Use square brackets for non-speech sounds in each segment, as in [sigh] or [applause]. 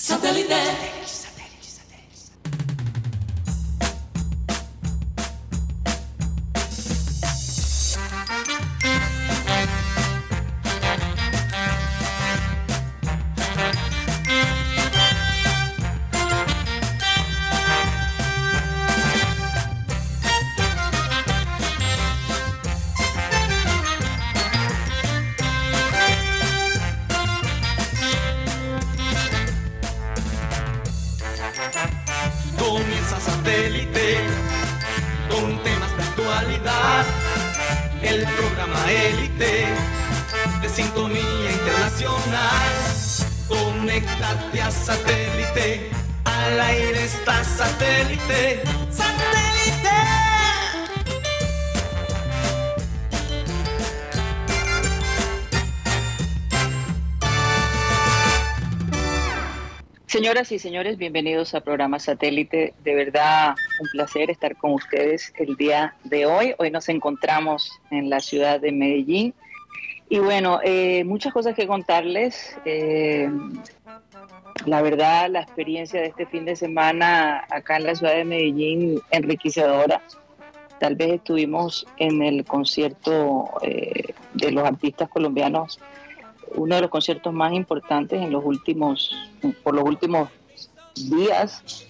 Satellite. Señoras y señores, bienvenidos a programa Satélite. De verdad, un placer estar con ustedes el día de hoy. Hoy nos encontramos en la ciudad de Medellín. Y bueno, eh, muchas cosas que contarles. Eh, la verdad, la experiencia de este fin de semana acá en la ciudad de Medellín, enriquecedora. Tal vez estuvimos en el concierto eh, de los artistas colombianos uno de los conciertos más importantes en los últimos, por los últimos días,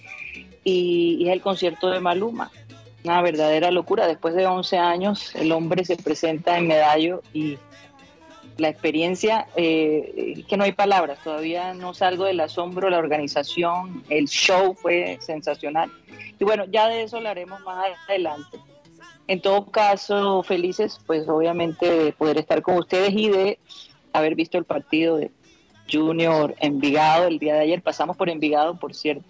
y, es el concierto de Maluma. Una verdadera locura. Después de 11 años, el hombre se presenta en Medallo y la experiencia, eh, que no hay palabras, todavía no salgo del asombro, la organización, el show fue sensacional. Y bueno, ya de eso hablaremos más adelante. En todo caso, felices, pues obviamente de poder estar con ustedes y de haber visto el partido de Junior Envigado el día de ayer. Pasamos por Envigado, por cierto.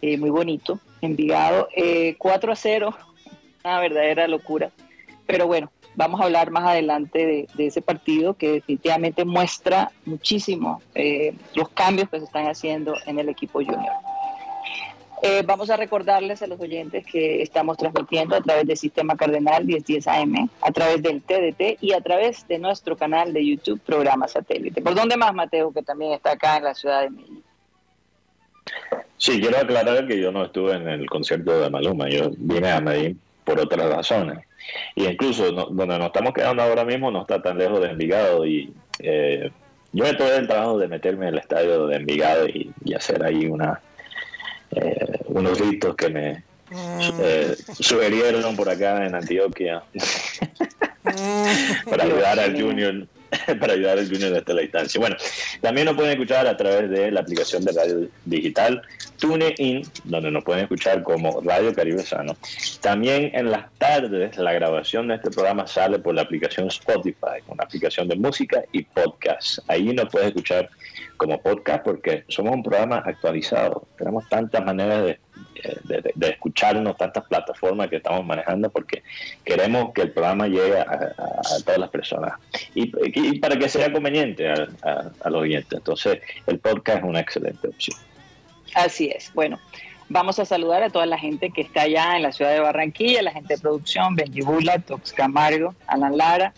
Eh, muy bonito. Envigado eh, 4 a 0, una verdadera locura. Pero bueno, vamos a hablar más adelante de, ese partido que definitivamente muestra muchísimo eh, los cambios que se están haciendo en el equipo Junior. Eh, vamos a recordarles a los oyentes que estamos transmitiendo a través del Sistema Cardenal 1010 AM, a través del TDT y a través de nuestro canal de YouTube, Programa Satélite. ¿Por dónde más, Mateo, que también está acá en la ciudad de Medellín? Sí, quiero aclarar que yo no estuve en el concierto de Maluma, yo vine a Medellín por otras razones. Y incluso donde nos estamos quedando ahora mismo no está tan lejos de Envigado y eh, yo me tomé el trabajo de meterme en el estadio de Envigado y hacer ahí una eh, unos ritos que me eh, sugerieron por acá en Antioquia. [laughs] Para ayudar al Junior para ayudar al Junior desde la distancia. Bueno, también nos pueden escuchar a través de la aplicación de radio digital TuneIn, donde nos pueden escuchar como Radio Caribe Sano. También en las tardes la grabación de este programa sale por la aplicación Spotify, una aplicación de música y podcast. Ahí nos pueden escuchar como podcast porque somos un programa actualizado. Tenemos tantas maneras de, escucharnos, tantas plataformas que estamos manejando porque queremos que el programa llegue a, todas las personas y, para que sea conveniente a, los oyentes. Entonces, el podcast es una excelente opción. Así es. Bueno, vamos a saludar a toda la gente que está allá en la ciudad de Barranquilla, la gente de producción, Benjibula, Tox Camargo, Alan Lara.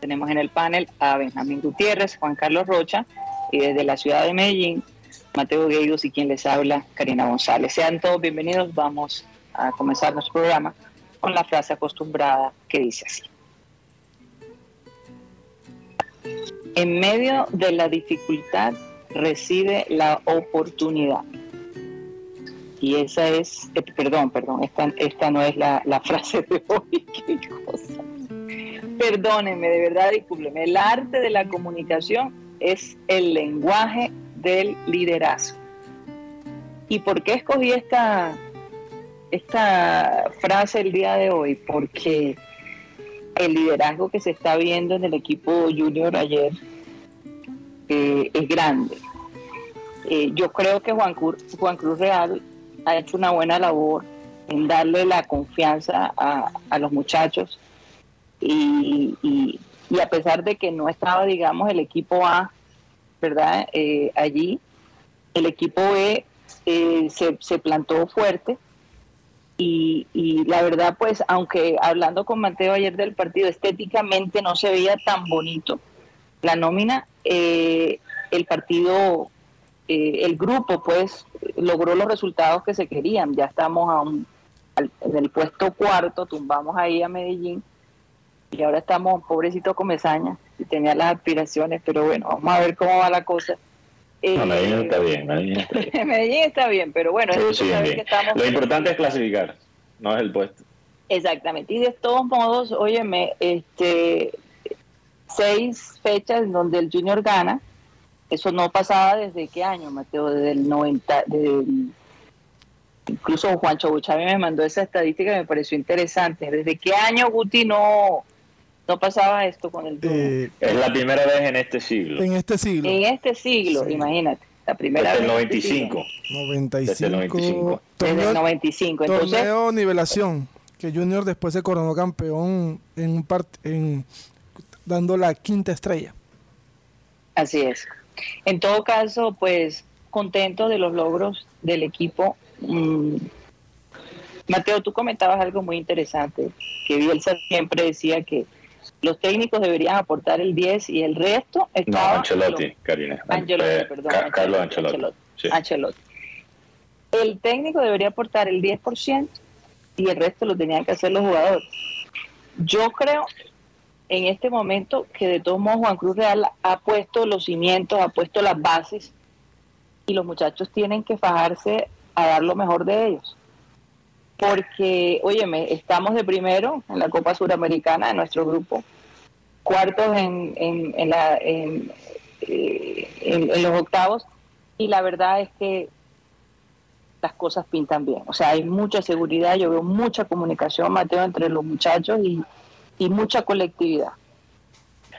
Tenemos en el panel a Benjamín Gutiérrez, Juan Carlos Rocha y desde la ciudad de Medellín, Mateo Gueidos y quien les habla, Karina González. Sean todos bienvenidos. Vamos a comenzar nuestro programa con la frase acostumbrada que dice así. En medio de la dificultad reside la oportunidad. Y esa es, eh, perdón, perdón, esta, esta no es la, la frase de hoy, [laughs] qué cosa. Perdónenme, de verdad, discúlpenme. El arte de la comunicación es el lenguaje del liderazgo. ¿Y por qué escogí esta, esta frase el día de hoy? Porque el liderazgo que se está viendo en el equipo junior ayer eh, es grande. Eh, yo creo que Juan Juan Cruz Real ha hecho una buena labor en darle la confianza a, los muchachos y, y a pesar de que no estaba, digamos, el equipo A, ¿verdad? Eh, allí, el equipo B eh, se, plantó fuerte y, la verdad, pues, aunque hablando con Mateo ayer del partido, estéticamente no se veía tan bonito la nómina, eh, el partido eh, el grupo pues logró los resultados que se querían. Ya estamos a un, en el puesto cuarto, tumbamos ahí a Medellín y ahora estamos, pobrecito Comezaña, y tenía las aspiraciones, pero bueno, vamos a ver cómo va la cosa. Medellín está bien, Medellín está bien. [laughs] Medellín está bien, pero bueno, lo importante es clasificar, no es el puesto. Exactamente, y de todos modos, óyeme, este, seis fechas en donde el Junior gana, eso no pasaba desde qué año, Mateo, desde el 90, incluso Juancho Buchavi me mandó esa estadística me pareció interesante. ¿Desde qué año Guti no, no pasaba esto con el? Eh, es la primera vez en este siglo. En este siglo. En este siglo, imagínate. La primera Desde vez. El 95. 95. Desde el 95. Desde el 95. Entonces, torneo nivelación, que Junior después se coronó campeón en un part en dando la quinta estrella. Así es. En todo caso, pues contento de los logros del equipo. Mm, Mateo, tú comentabas algo muy interesante, que Bielsa siempre decía que los técnicos deberían aportar el 10 y el resto estaba... No, Ancelotti, Karina. Ancelotti, eh, perdón. Carlos Ancelotti. Ancelotti. El técnico debería aportar el 10% y el resto lo tenían que hacer los jugadores. Yo creo en este momento que de todos modos Juan Cruz Real ha puesto los cimientos, ha puesto las bases y los muchachos tienen que fajarse a dar lo mejor de ellos. Porque, óyeme, estamos de primero en la Copa Suramericana de nuestro grupo, cuartos en, la, eh, en los octavos y la verdad es que las cosas pintan bien. O sea, hay mucha seguridad, yo veo mucha comunicación, Mateo, entre los muchachos y, y mucha colectividad.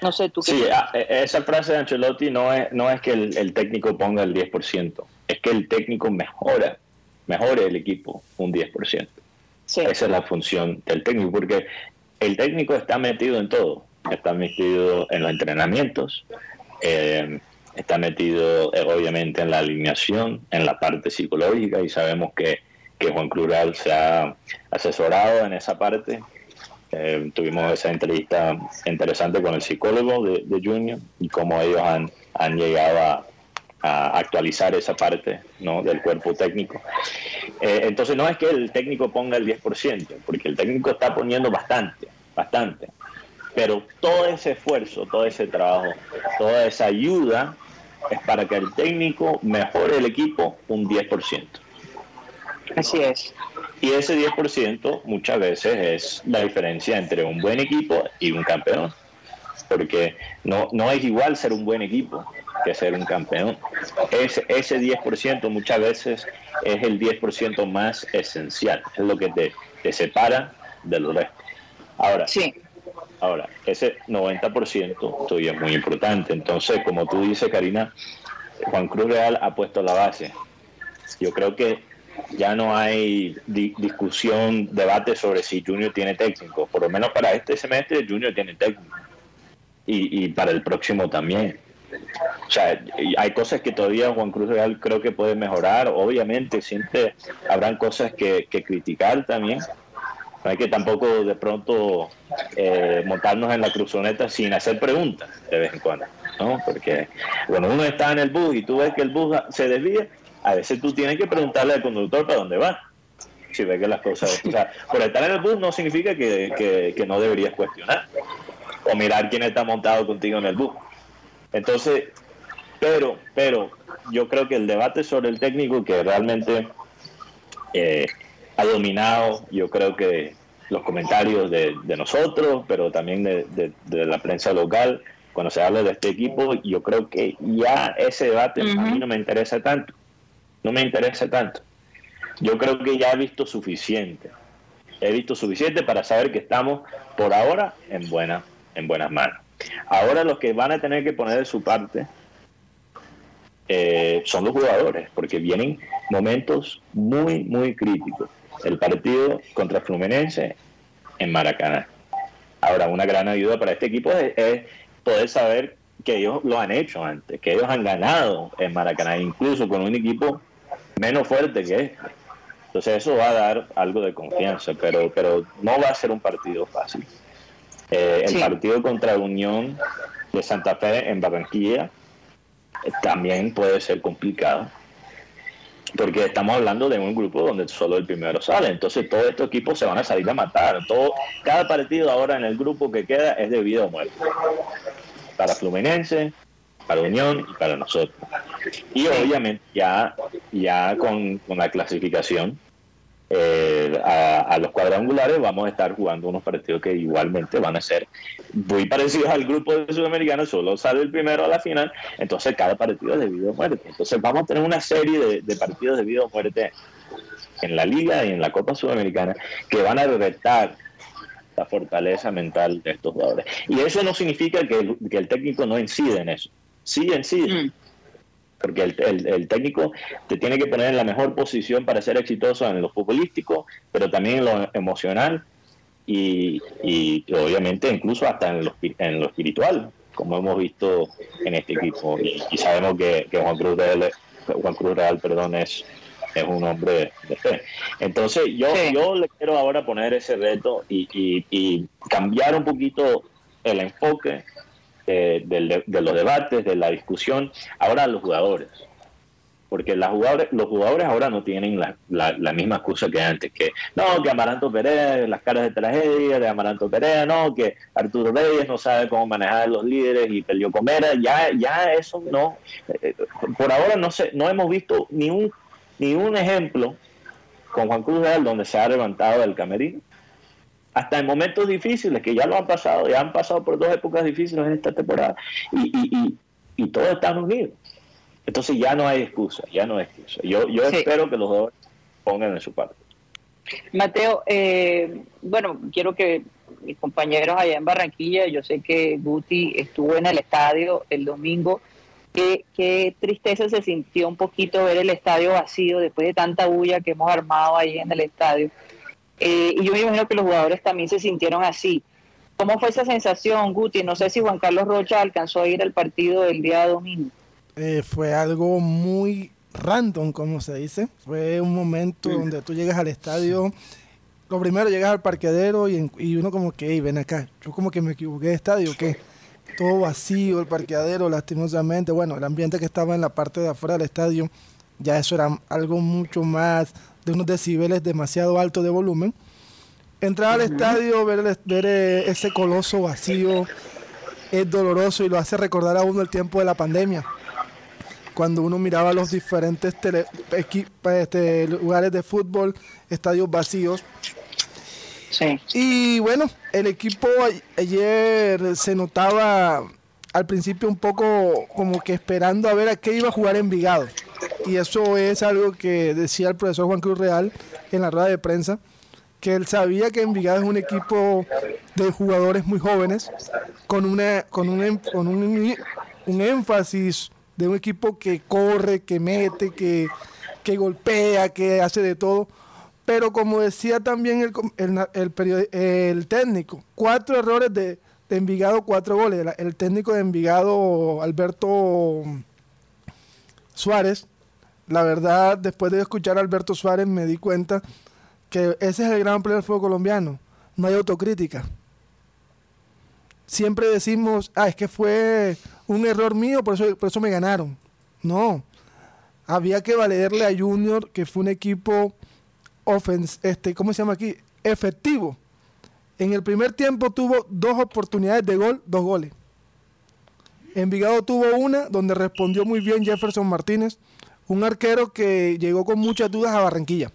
No sé, tú qué Sí, e, esa frase de Ancelotti no es, no es que el, técnico ponga el 10%, es que el técnico mejora, mejore el equipo un 10%. Esa es la función del técnico, porque el técnico está metido en todo, está metido en los entrenamientos, eh, está metido eh, obviamente en la alineación, en la parte psicológica y sabemos que, que Juan Crural se ha asesorado en esa parte eh, tuvimos esa entrevista interesante con el psicólogo de, Junior y cómo ellos han, han llegado a, actualizar esa parte ¿no? del cuerpo técnico. Eh, entonces no es que el técnico ponga el 10%, porque el técnico está poniendo bastante, bastante. Pero todo ese esfuerzo, todo ese trabajo, toda esa ayuda es para que el técnico mejore el equipo un 10%. Así es. Y ese 10% muchas veces es la diferencia entre un buen equipo y un campeón. Porque no, no es igual ser un buen equipo que ser un campeón. Ese, ese 10% muchas veces es el 10% más esencial, es lo que te, te separa del resto. Ahora, sí. ahora, ese 90% tuyo es muy importante. Entonces, como tú dices, Karina, Juan Cruz Real ha puesto la base. Yo creo que ya no hay discusión, debate sobre si Junior tiene técnico. Por lo menos para este semestre Junior tiene técnico. Y, para el próximo también. O sea, hay cosas que todavía Juan Cruz Real creo que puede mejorar. Obviamente siempre habrán cosas que, criticar también. No hay que tampoco de pronto eh, montarnos en la cruzoneta sin hacer preguntas de vez en cuando. ¿no? Porque cuando uno está en el bus y tú ves que el bus se desvía, a veces tú tienes que preguntarle al conductor para dónde va. Si ve que las cosas. O sea, [laughs] por estar en el bus no significa que, no deberías cuestionar o mirar quién está montado contigo en el bus. Entonces, pero, pero yo creo que el debate sobre el técnico que realmente eh, ha dominado, yo creo que los comentarios de, nosotros, pero también de, la prensa local, cuando se habla de este equipo, yo creo que ya ese debate a mí no me interesa tanto no me interesa tanto. Yo creo que ya he visto suficiente. He visto suficiente para saber que estamos por ahora en, buena, en buenas manos. Ahora los que van a tener que poner de su parte eh, son los jugadores, porque vienen momentos muy, muy críticos. El partido contra Fluminense en Maracaná. Ahora, una gran ayuda para este equipo es poder saber que ellos lo han hecho antes, que ellos han ganado en Maracaná, incluso con un equipo menos fuerte que este. Entonces eso va a dar algo de confianza, pero, pero no va a ser un partido fácil. Eh, el partido contra Unión de Santa Fe en Barranquilla también puede ser complicado porque estamos hablando de un grupo donde solo el primero sale, entonces todos estos equipos se van a salir a matar, todo, cada partido ahora en el grupo que queda es de vida o muerte, para Fluminense, para Unión y para nosotros. Y obviamente ya, ya con, con la clasificación eh, a, los cuadrangulares vamos a estar jugando unos partidos que igualmente van a ser muy parecidos al grupo de Sudamericanos, solo sale el primero a la final, entonces cada partido es de vida o muerte. Entonces vamos a tener una serie de, partidos de vida o muerte en la liga y en la Copa Sudamericana que van a retar la fortaleza mental de estos jugadores. Y eso no significa que el, que el técnico no incide en eso. Sí incide. Mm porque el, técnico te tiene que poner en la mejor posición para ser exitoso en lo futbolístico, pero también en lo emocional y, obviamente incluso hasta en lo, en lo espiritual, como hemos visto en este equipo. Y, sabemos que, Juan Cruz Real, Juan Cruz Real perdón, es, es un hombre de fe. Entonces yo, yo le quiero ahora poner ese reto y, y cambiar un poquito el enfoque de, los debates, de la discusión, ahora los jugadores. Porque las jugadores, los jugadores ahora no tienen la, la, misma excusa que antes, que no, que Amaranto Pérez, las caras de tragedia de Amaranto Pérez, no, que Arturo Reyes no sabe cómo manejar a los líderes y peleó Comera, ya, ya eso no, eh, por ahora no sé, no hemos visto ni un, ni un ejemplo con Juan Cruz Real donde se ha levantado del camerino hasta en momentos difíciles, que ya lo han pasado, ya han pasado por dos épocas difíciles en esta temporada, y, y, y, todos están unidos. Entonces ya no hay excusa, ya no hay excusa. Yo, yo espero que los dos pongan en su parte. Mateo, eh, bueno, quiero que mis compañeros allá en Barranquilla, yo sé que Guti estuvo en el estadio el domingo, qué, qué tristeza se sintió un poquito ver el estadio vacío después de tanta bulla que hemos armado ahí en el estadio. Eh, y yo me imagino que los jugadores también se sintieron así. ¿Cómo fue esa sensación, Guti? No sé si Juan Carlos Rocha alcanzó a ir al partido del día domingo. Eh, fue algo muy random, como se dice. Fue un momento donde tú llegas al estadio. Lo primero llegas al parqueadero y, y uno como que, ven acá, yo como que me equivoqué de estadio, ¿qué? Todo vacío, el parqueadero, lastimosamente. Bueno, el ambiente que estaba en la parte de afuera del estadio, ya eso era algo mucho más de unos decibeles demasiado altos de volumen. Entrar al estadio, ver, ver eh, ese coloso vacío es doloroso y lo hace recordar a uno el tiempo de la pandemia. Cuando uno miraba los diferentes este, lugares de fútbol, estadios vacíos. Sí. Y bueno, el equipo ayer se notaba al principio un poco como que esperando a ver a qué iba a jugar Envigado. Y eso es algo que decía el profesor Juan Cruz Real en la rueda de prensa, que él sabía que Envigado es un equipo de jugadores muy jóvenes, con, una, con, un, con un, un énfasis de un equipo que corre, que mete, que, que golpea, que hace de todo. Pero como decía también el, el, el técnico, cuatro errores de, Envigado cuatro goles. El técnico de Envigado, Alberto Suárez, la verdad, después de escuchar a Alberto Suárez me di cuenta que ese es el gran problema del fútbol colombiano. No hay autocrítica. Siempre decimos, ah, es que fue un error mío, por eso, por eso me ganaron. No. Había que valerle a Junior, que fue un equipo este, ¿cómo se llama aquí? Efectivo. En el primer tiempo tuvo dos oportunidades de gol, dos goles. Envigado tuvo una donde respondió muy bien Jefferson Martínez, un arquero que llegó con muchas dudas a Barranquilla.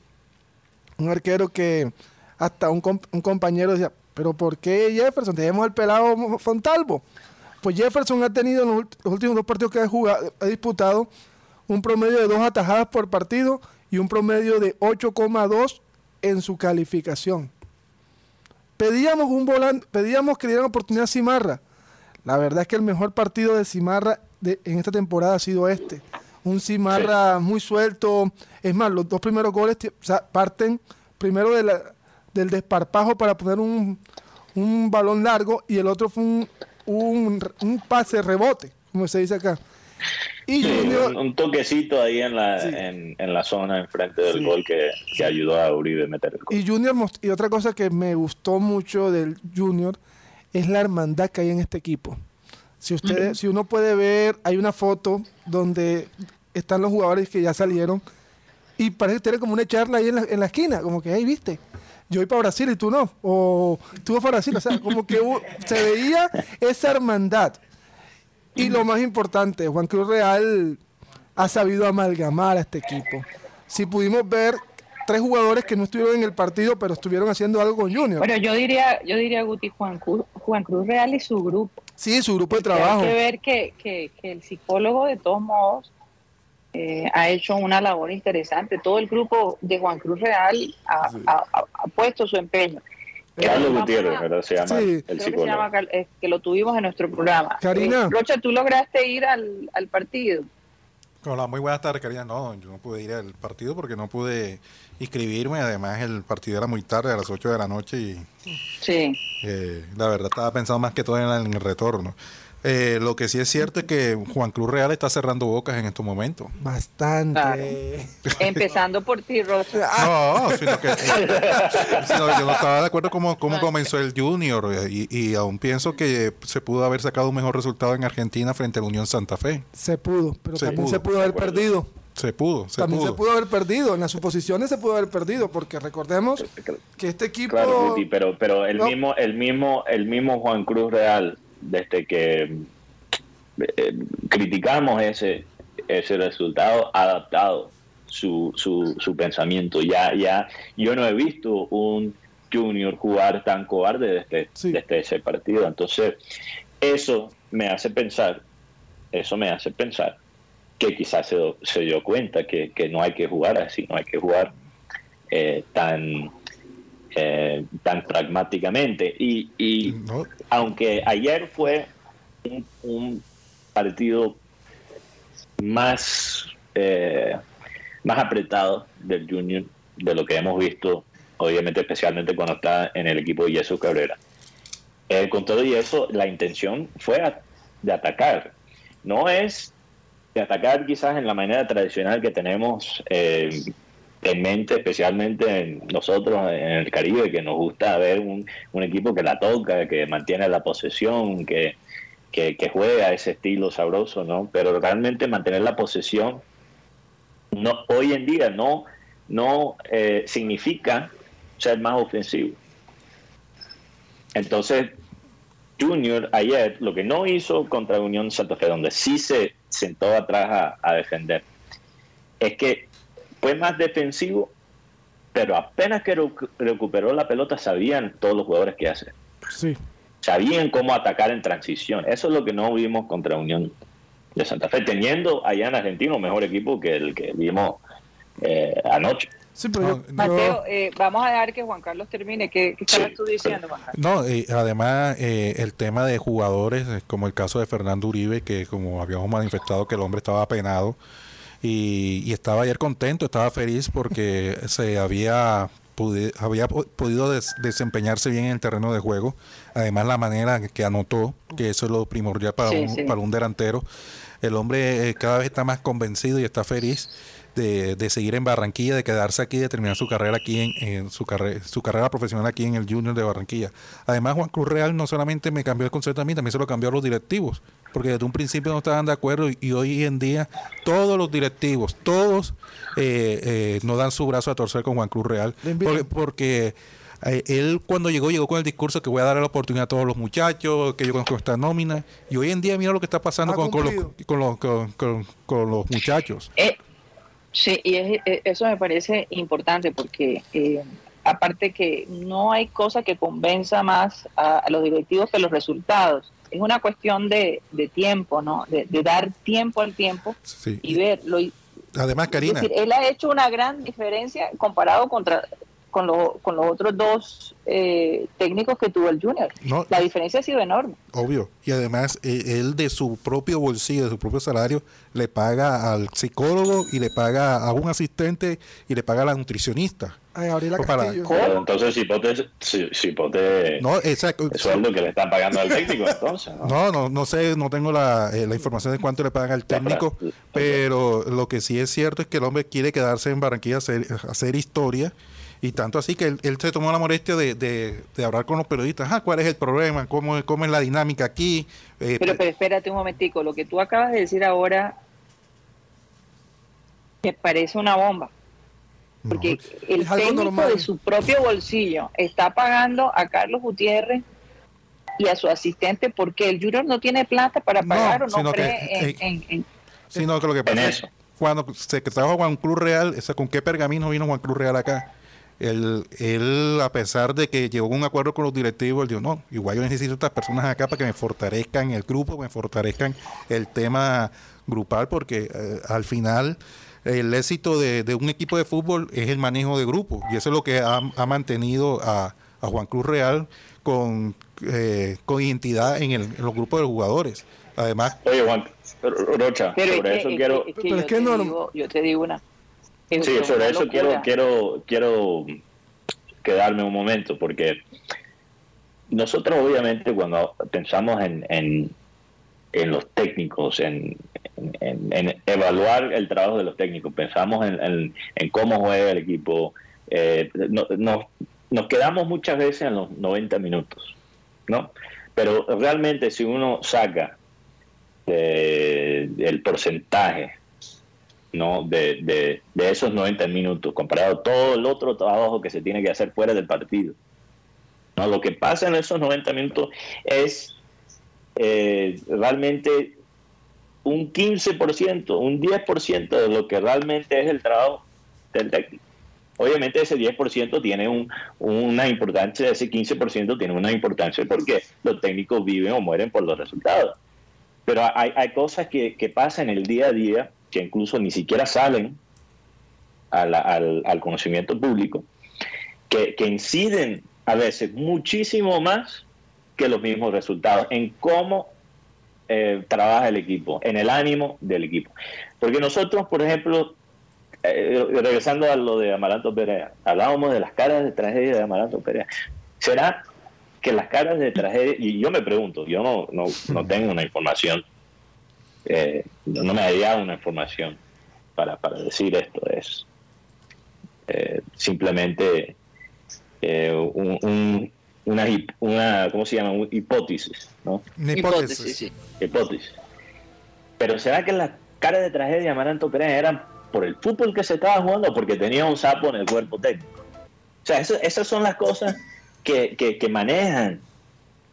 Un arquero que hasta un, compañero decía, pero ¿por qué Jefferson? Tenemos al pelado Fontalvo. Pues Jefferson ha tenido en los, últimos dos partidos que ha, jugado, ha disputado un promedio de dos atajadas por partido y un promedio de 8,2 en su calificación. Pedíamos un volante, pedíamos que dieran oportunidad a Cimarra. La verdad es que el mejor partido de Cimarra en esta temporada ha sido este. Un Cimarra muy suelto. Es más, los dos primeros goles parten primero del desparpajo para poner un, balón largo y el otro fue un, un pase rebote, como se dice acá. Y un, toquecito ahí en la, en, la zona enfrente del gol que, ayudó a Uribe a meter el gol. Y Junior, y otra cosa que me gustó mucho del Junior es la hermandad que hay en este equipo. Si ustedes, si uno puede ver, hay una foto donde están los jugadores que ya salieron y parece tener como una charla ahí en la, en la esquina, como que ahí viste. Yo voy para Brasil y tú no, o tú vas para Brasil, o sea, como que se veía esa hermandad. Y lo más importante, Juan Cruz Real ha sabido amalgamar a este equipo. Si pudimos ver tres jugadores que no estuvieron en el partido, pero estuvieron haciendo algo con Junior. Bueno, yo diría, yo diría Guti Juan Cruz, Juan Cruz Real y su grupo. Sí, su grupo de trabajo. Hay que ver que, que, que el psicólogo, de todos modos, eh, ha hecho una labor interesante. Todo el grupo de Juan Cruz Real ha, ha, ha puesto su empeño. Carlos Gutiérrez, ¿verdad? Se llama sí. el psicólogo. Que, se llama, que, lo tuvimos en nuestro programa. Karina. Eh, Rocha, ¿tú lograste ir al, al partido? Hola, muy buenas tardes, Karina. No, yo no pude ir al partido porque no pude inscribirme. Además, el partido era muy tarde, a las 8 de la noche. Y sí. Eh, la verdad, estaba pensando más que todo en el, en el retorno. Eh, lo que sí es cierto es que Juan Cruz Real está cerrando bocas en estos momentos. Bastante. Claro. [laughs] Empezando por ti, Rosa. No, sino que sino yo no estaba de acuerdo cómo, cómo comenzó el Junior y, y, aún pienso que se pudo haber sacado un mejor resultado en Argentina frente a la Unión Santa Fe. Se pudo, pero se también pudo. se pudo haber perdido. Se pudo, se También pudo. se pudo haber perdido, en las suposiciones se pudo haber perdido, porque recordemos que este equipo... Claro, pero, pero el, no. mismo, el, mismo, el mismo Juan Cruz Real desde que eh, criticamos ese, ese resultado, ha adaptado su, su, su, pensamiento. Ya, ya, yo no he visto un Junior jugar tan cobarde desde, sí. desde ese partido. Entonces, eso me hace pensar, eso me hace pensar que quizás se, se dio cuenta que, que, no hay que jugar así, no hay que jugar eh, tan eh, tan pragmáticamente. Y, y no. aunque ayer fue un, un partido más, eh, más apretado del Junior de lo que hemos visto, obviamente especialmente cuando está en el equipo de Jesús Cabrera. Eh, con todo y eso, la intención fue a, de atacar. No es de atacar quizás en la manera tradicional que tenemos eh, en mente, especialmente en nosotros en el Caribe, que nos gusta ver un, equipo que la toca, que mantiene la posesión, que, que, juega ese estilo sabroso, ¿no? Pero realmente mantener la posesión no, hoy en día no, no eh, significa ser más ofensivo. Entonces, Junior ayer lo que no hizo contra Unión Santa Fe, donde sí se sentó atrás a defender, es que fue más defensivo, pero apenas que recuperó la pelota sabían todos los jugadores qué hacer. Sí. Sabían cómo atacar en transición. Eso es lo que no vimos contra Unión de Santa Fe, teniendo allá en Argentina un mejor equipo que el que vimos eh, anoche. Sí, pero no, Mateo, eh, vamos a dejar que Juan Carlos termine. ¿Qué, qué estabas sí. tú diciendo, Juan Carlos? No, eh, además, eh, el tema de jugadores, como el caso de Fernando Uribe, que como habíamos manifestado que el hombre estaba penado, y, y, estaba ayer contento, estaba feliz porque [laughs] se había, había podido des desempeñarse bien en el terreno de juego. Además, la manera que anotó, que eso es lo primordial para, sí, un, sí. para un delantero. El hombre eh, cada vez está más convencido y está feliz. De, de, seguir en Barranquilla, de quedarse aquí, de terminar su carrera aquí en, en su, carre su carrera profesional aquí en el Junior de Barranquilla. Además, Juan Cruz Real no solamente me cambió el concepto a mí, también se lo cambió a los directivos, porque desde un principio no estaban de acuerdo y, y hoy en día todos los directivos, todos eh, eh, no dan su brazo a torcer con Juan Cruz Real, porque, porque eh, él cuando llegó, llegó con el discurso que voy a dar la oportunidad a todos los muchachos, que yo conozco esta nómina, y hoy en día mira lo que está pasando con, con, los, con, los, con, con, los muchachos. Eh, sí, y es, eso me parece importante porque eh, aparte que no hay cosa que convenza más a, a, los directivos que los resultados. Es una cuestión de, de tiempo, ¿no? De, de, dar tiempo al tiempo sí. y verlo. Además, Karina. Decir, él ha hecho una gran diferencia comparado contra con, lo, con los otros dos eh, técnicos que tuvo el Junior. No, la diferencia ha sido enorme. Obvio. Y además, eh, él de su propio bolsillo, de su propio salario, le paga al psicólogo y le paga a un asistente y le paga a la nutricionista. Ay, Gabriela para... Pero entonces, si pote, si, si pote no, exacto. el sueldo que le están pagando al técnico, entonces. ¿no? no, no, no sé, no tengo la, eh, la información de cuánto le pagan al técnico, no, pero lo que sí es cierto es que el hombre quiere quedarse en Barranquilla a hacer, a hacer historia Y tanto así que él, se tomó la molestia de, de, hablar con los periodistas. Ah, ¿cuál es el problema? ¿Cómo, cómo es la dinámica aquí? Eh, pero, pero espérate un momentico. Lo que tú acabas de decir ahora me parece una bomba. Porque el técnico de su propio bolsillo está pagando a Carlos Gutiérrez y a su asistente porque el Junior no tiene plata para pagar o no cree en, en, Sino que lo que pasa es cuando se trajo Juan Cruz Real, ¿con qué pergamino vino Juan Cruz Real acá? Él, él, a pesar de que llegó a un acuerdo con los directivos, él dijo, no, igual yo necesito estas personas acá para que me fortalezcan el grupo, me fortalezcan el tema grupal, porque eh, al final el éxito de, un equipo de fútbol es el manejo de grupo, y eso es lo que ha, mantenido a, Juan Cruz Real con, eh, con identidad en, el, en los grupos de jugadores. Además... Oye, Juan, Rocha, sobre eso quiero... yo, te digo, una... Sí, sobre eso quiero, quiero, quiero quedarme un momento, porque nosotros obviamente cuando pensamos en, en, en los técnicos, en, en, evaluar el trabajo de los técnicos, pensamos en, cómo juega el equipo, eh, nos quedamos muchas veces en los 90 minutos, ¿no? Pero realmente si uno saca el porcentaje ¿no? De, de, esos 90 minutos, comparado a todo el otro trabajo que se tiene que hacer fuera del partido. ¿no? Lo que pasa en esos 90 minutos es eh, realmente un 15%, un 10% de lo que realmente es el trabajo del técnico. Obviamente ese 10% tiene un, una importancia, ese 15% tiene una importancia porque los técnicos viven o mueren por los resultados. Pero hay, hay cosas que, que pasan en el día a día que incluso ni siquiera salen al, conocimiento público, que, inciden a veces muchísimo más que los mismos resultados en cómo eh, trabaja el equipo, en el ánimo del equipo. Porque nosotros, por ejemplo, eh, regresando a lo de Amaranto Perea, hablábamos de las caras de tragedia de Amaranto Perea. ¿Será que las caras de tragedia, y yo me pregunto, yo no, no, no tengo una información eh, no me ha dado una información para, para decir esto, es simplemente un, una, una, ¿cómo se llama? Una hipótesis, ¿no? hipótesis. Hipótesis. Pero ¿será que las caras de tragedia de Amaranto Pérez eran por el fútbol que se estaba jugando o porque tenía un sapo en el cuerpo técnico? O sea, esas son las cosas que, que, que manejan,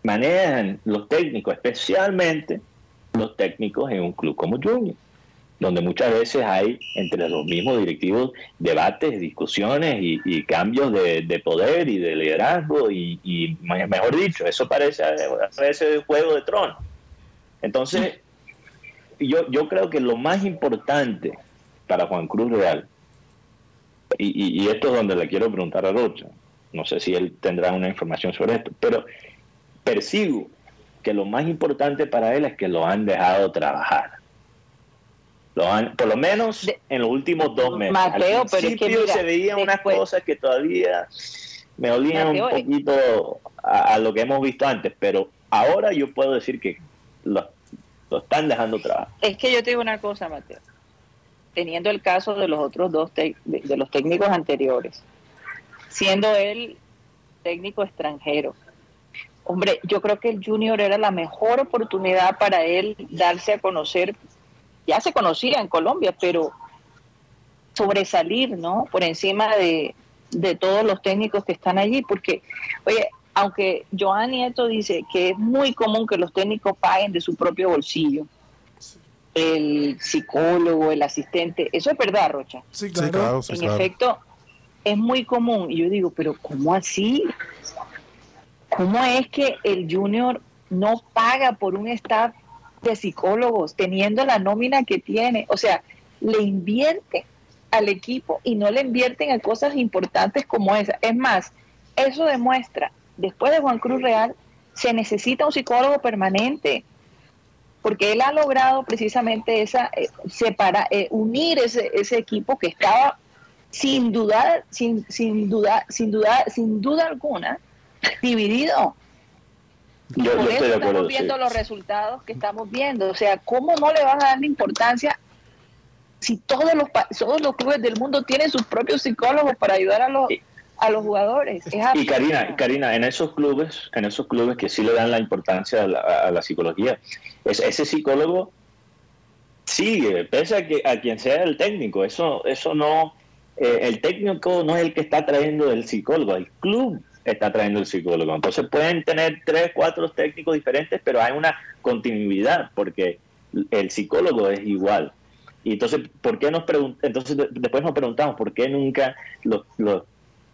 manejan los técnicos, especialmente los técnicos en un club como Junior, donde muchas veces hay entre los mismos directivos debates, discusiones y, cambios de, poder y de liderazgo y, mejor dicho, eso parece, parece juego de trono. Entonces, yo, yo creo que lo más importante para Juan Cruz Real, y, esto es donde le quiero preguntar a Rocha, no sé si él tendrá una información sobre esto, pero percibo que lo más importante para él es que lo han dejado trabajar. Por lo menos en los últimos dos meses. Mateo, Al principio se veían unas cosas que todavía me olían un poquito a, lo que hemos visto antes, pero ahora yo puedo decir que lo, están dejando trabajar. Es que yo te digo una cosa, Mateo. Teniendo el caso de los otros dos, de los técnicos anteriores, siendo él técnico extranjero, hombre, yo creo que el junior era la mejor oportunidad para él darse a conocer. Ya se conocía en Colombia, pero sobresalir, ¿no? Por encima de, todos los técnicos que están allí, porque, oye, aunque Joan Nieto dice que es muy común que los técnicos paguen de su propio bolsillo, el psicólogo, el asistente, eso es verdad, Rocha. Sí, claro. en efecto, es muy común. Y yo digo, pero ¿cómo así? ¿Cómo es que el junior no paga por un staff de psicólogos teniendo la nómina que tiene? O sea, le invierte al equipo y no le invierten en cosas importantes como esa. Es más, eso demuestra, después de Juan Cruz Real, se necesita un psicólogo permanente, porque él ha logrado precisamente esa eh, separa, eh, unir ese, ese equipo que estaba sin duda, sin, sin duda, sin duda, sin duda alguna, dividido. Yo, por eso estamos viendo los resultados que estamos viendo. O sea, ¿cómo no le van a dar importancia si todos los, todos los clubes del mundo tienen sus propios psicólogos para ayudar a los, a los jugadores. y Karina, Karina, en esos clubes, en esos clubes que sí le dan la importancia a la, psicología, es, ese psicólogo sigue, pese a que a quien sea el técnico, eso, eso no, eh, el técnico no es el que está trayendo el psicólogo, el club está trayendo el psicólogo. Entonces pueden tener tres, cuatro técnicos diferentes, pero hay una continuidad porque el psicólogo es igual. Y entonces, ¿por qué nos entonces después nos preguntamos por qué nunca los,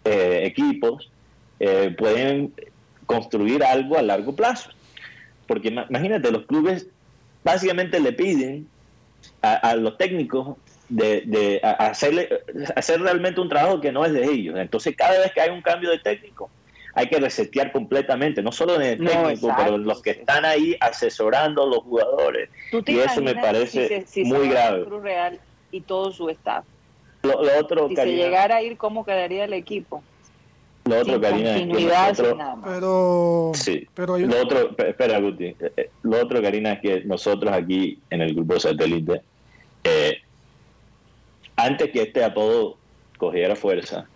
eh, equipos eh, pueden construir algo a largo plazo? Porque imagínate, los clubes básicamente le piden a, los técnicos de, de hacerle, hacer realmente un trabajo que no es de ellos. Entonces, cada vez que hay un cambio de técnico, hay que resetear completamente, no solo en el técnico, pero los que están ahí asesorando a los jugadores. y eso me parece muy grave. Cruz Real y todo su staff. Lo, otro, si se llegara a ir, ¿cómo quedaría el equipo? Lo otro, Karina, es que Pero, sí, pero lo otro, espera, Guti. Eh, eh, lo otro, Karina, es que nosotros aquí en el grupo satélite, eh, antes que este apodo cogiera fuerza,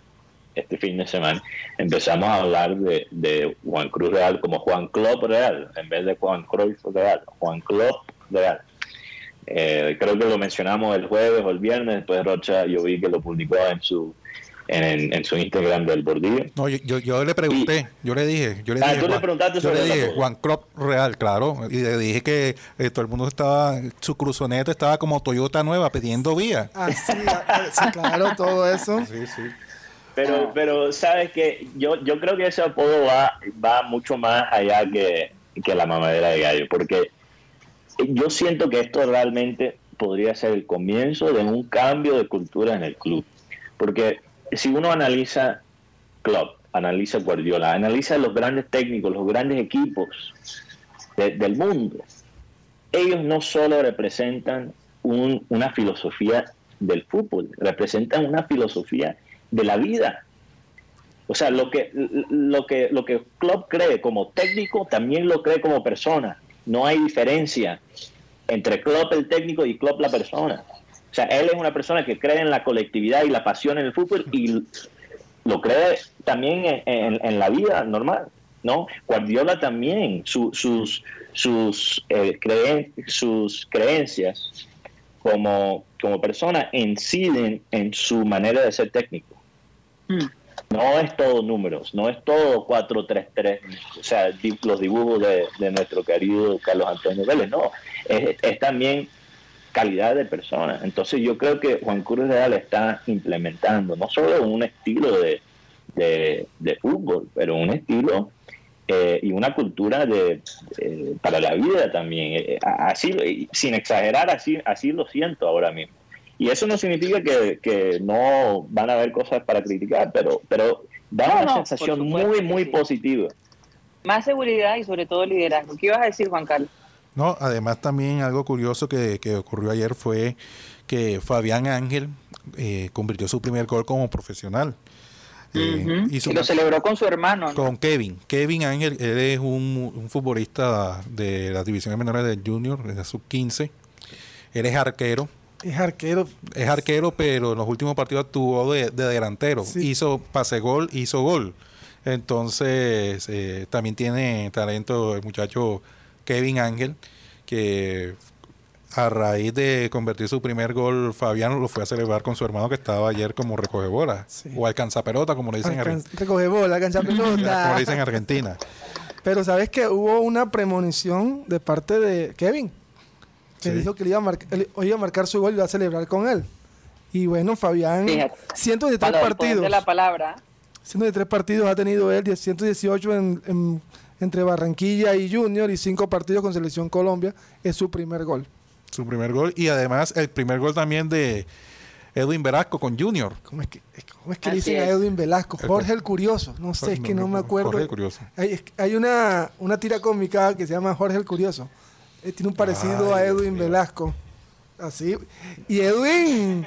este fin de semana, empezamos a hablar de, Juan Cruz Real como Juan Club Real, en vez de Juan Cruz Real, Juan Club Real. Eh, creo que lo mencionamos el jueves o el viernes, después Rocha yo vi que lo publicó en su en, su Instagram del Bordillo. No, yo, yo, le pregunté, yo le dije, yo le ah, dije, tú le preguntaste yo le dije Juan Crop Real, claro, y le dije que eh, todo el mundo estaba, su cruzoneta estaba como Toyota nueva pidiendo vía. Ah, sí, ah, claro, todo eso. Sí, sí. Pero, ah. pero sabes que yo, yo creo que ese apodo va, va mucho más allá que, la mamadera de gallo, porque yo siento que esto realmente podría ser el comienzo de un cambio de cultura en el club. Porque si uno analiza club, analiza Guardiola, analiza los grandes técnicos, los grandes equipos del mundo, ellos no solo representan una filosofía del fútbol, representan una filosofía de la vida. O sea, lo que, lo que, lo que Klopp cree como técnico, también lo cree como persona. No hay diferencia entre Klopp el técnico y Klopp la persona. O sea, él es una persona que cree en la colectividad y la pasión en el fútbol y lo cree también en, la vida normal, ¿no? Guardiola también, sus, sus, eh, sus creencias como, como persona inciden en su manera de ser técnico. No es todo números, no es todo 4-3-3, o sea, los dibujos de, nuestro querido Carlos Antonio Vélez, no, es, también calidad de persona. Entonces yo creo que Juan Cruz Real está implementando no solo un estilo de, fútbol, pero un estilo eh, y una cultura de, para la vida también. Eh, así, sin exagerar, así lo siento ahora mismo. Y eso no significa que, no van a haber cosas para criticar, pero, pero da una sensación muy, muy positiva. Más seguridad y sobre todo liderazgo. ¿Qué ibas a decir, Juan Carlos? No, además también algo curioso que, ocurrió ayer fue que Fabián Ángel eh, convirtió su primer gol como profesional. Eh, y lo celebró con su hermano. Con Kevin. Kevin Ángel, él es un, un futbolista de las divisiones menores del Junior, de la sub-15. Él es arquero, es arquero. Es arquero, pero en los últimos partidos actuó de, delantero. Hizo pase gol, hizo gol. Entonces, eh, también tiene talento el muchacho Kevin Ángel, que a raíz de convertir su primer gol, Fabián lo fue a celebrar con su hermano que estaba ayer como recoge bola. O alcanza pelota, como le dicen en Argentina. Recoge bola, alcanza pelota. [laughs] como le dicen en Argentina. Pero sabes que hubo una premonición de parte de Kevin que dijo que le iba, a marcar, iba a marcar su gol y iba a celebrar con él. Y bueno, Fabián, cientos de tres partidos. De la palabra. Cientos de tres partidos ha tenido él, 118 en, entre Barranquilla y Junior y cinco partidos con Selección Colombia. Es su primer gol. Su primer gol y además el primer gol también de Edwin Velasco con Junior. ¿Cómo es que, cómo es que le dicen a Edwin Velasco? Jorge el Curioso. No sé, es que no, me acuerdo. Jorge el Curioso. Hay, hay una, una tira cómica que se llama Jorge el Curioso eh, tiene un parecido a Edwin Velasco. Así. Y Edwin.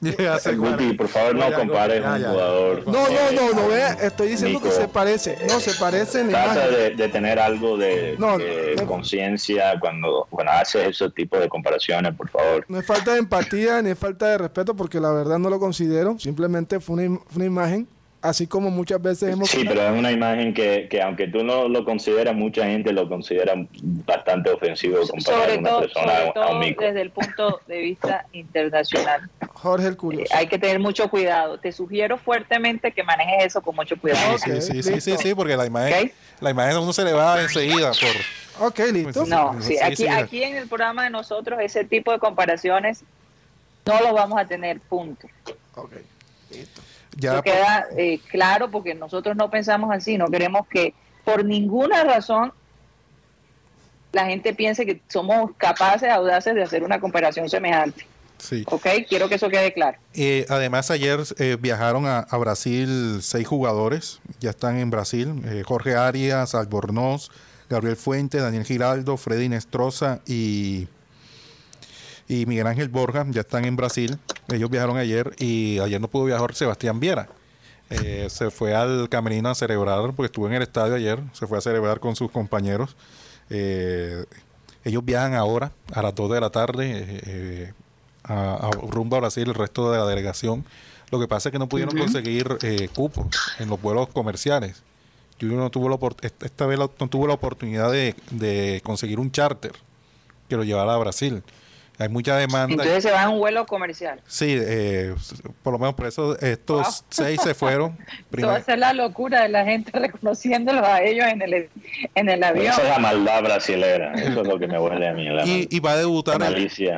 [laughs] por favor, no compares un jugador. No, no, no, no, vea, estoy diciendo que se parece. No, se parece ni Trata de, de, tener algo de, conciencia cuando, cuando haces ese tipo de comparaciones, por favor. No es falta de empatía ni es falta de respeto, porque la verdad no lo considero. Simplemente fue una, fue una imagen así como muchas veces hemos... Sí, pero es una imagen que, que aunque tú no lo consideras, mucha gente lo considera bastante ofensivo comparar sobre una todo, persona sobre a todo un mico. desde el punto de vista internacional. Jorge el Curioso. Eh, hay que tener mucho cuidado. Te sugiero fuertemente que manejes eso con mucho cuidado. Sí, sí, sí, sí, porque la imagen, la imagen a uno se le va enseguida por... Ok, listo. No, sí, aquí, aquí en el programa de nosotros ese tipo de comparaciones no los vamos a tener, punto. Ok, listo. Ya, queda eh, claro porque nosotros no pensamos así, no queremos que por ninguna razón la gente piense que somos capaces, audaces de hacer una comparación semejante. sí. ¿Ok? Quiero que eso quede claro. Eh, además, ayer eh, viajaron a, a Brasil seis jugadores, ya están en Brasil. Eh, Jorge Arias, Albornoz, Gabriel Fuente, Daniel Giraldo, Freddy Nestroza y, y Miguel Ángel Borja, ya están en Brasil. Ellos viajaron ayer y ayer no pudo viajar Sebastián Viera. Eh, se fue al camerino a celebrar, porque estuvo en el estadio ayer, se fue a celebrar con sus compañeros. Eh, ellos viajan ahora a las 2 de la tarde eh, a, a rumbo a Brasil, el resto de la delegación. Lo que pasa es que no pudieron conseguir cupos en los vuelos comerciales. Junior no tuvo la esta vez no tuvo la oportunidad de, de conseguir un charter que lo llevara a Brasil. Hay mucha demanda. Entonces se va a un vuelo comercial. Sí, eh, por lo menos por eso estos Wow. seis se fueron. [laughs] Esto va Primero- a ser la locura de la gente reconociéndolos a ellos en el, en el avión. Esa es la maldad brasilera. Eso es lo que me huele a mí. La, [laughs] y, y va a debutar el, sí,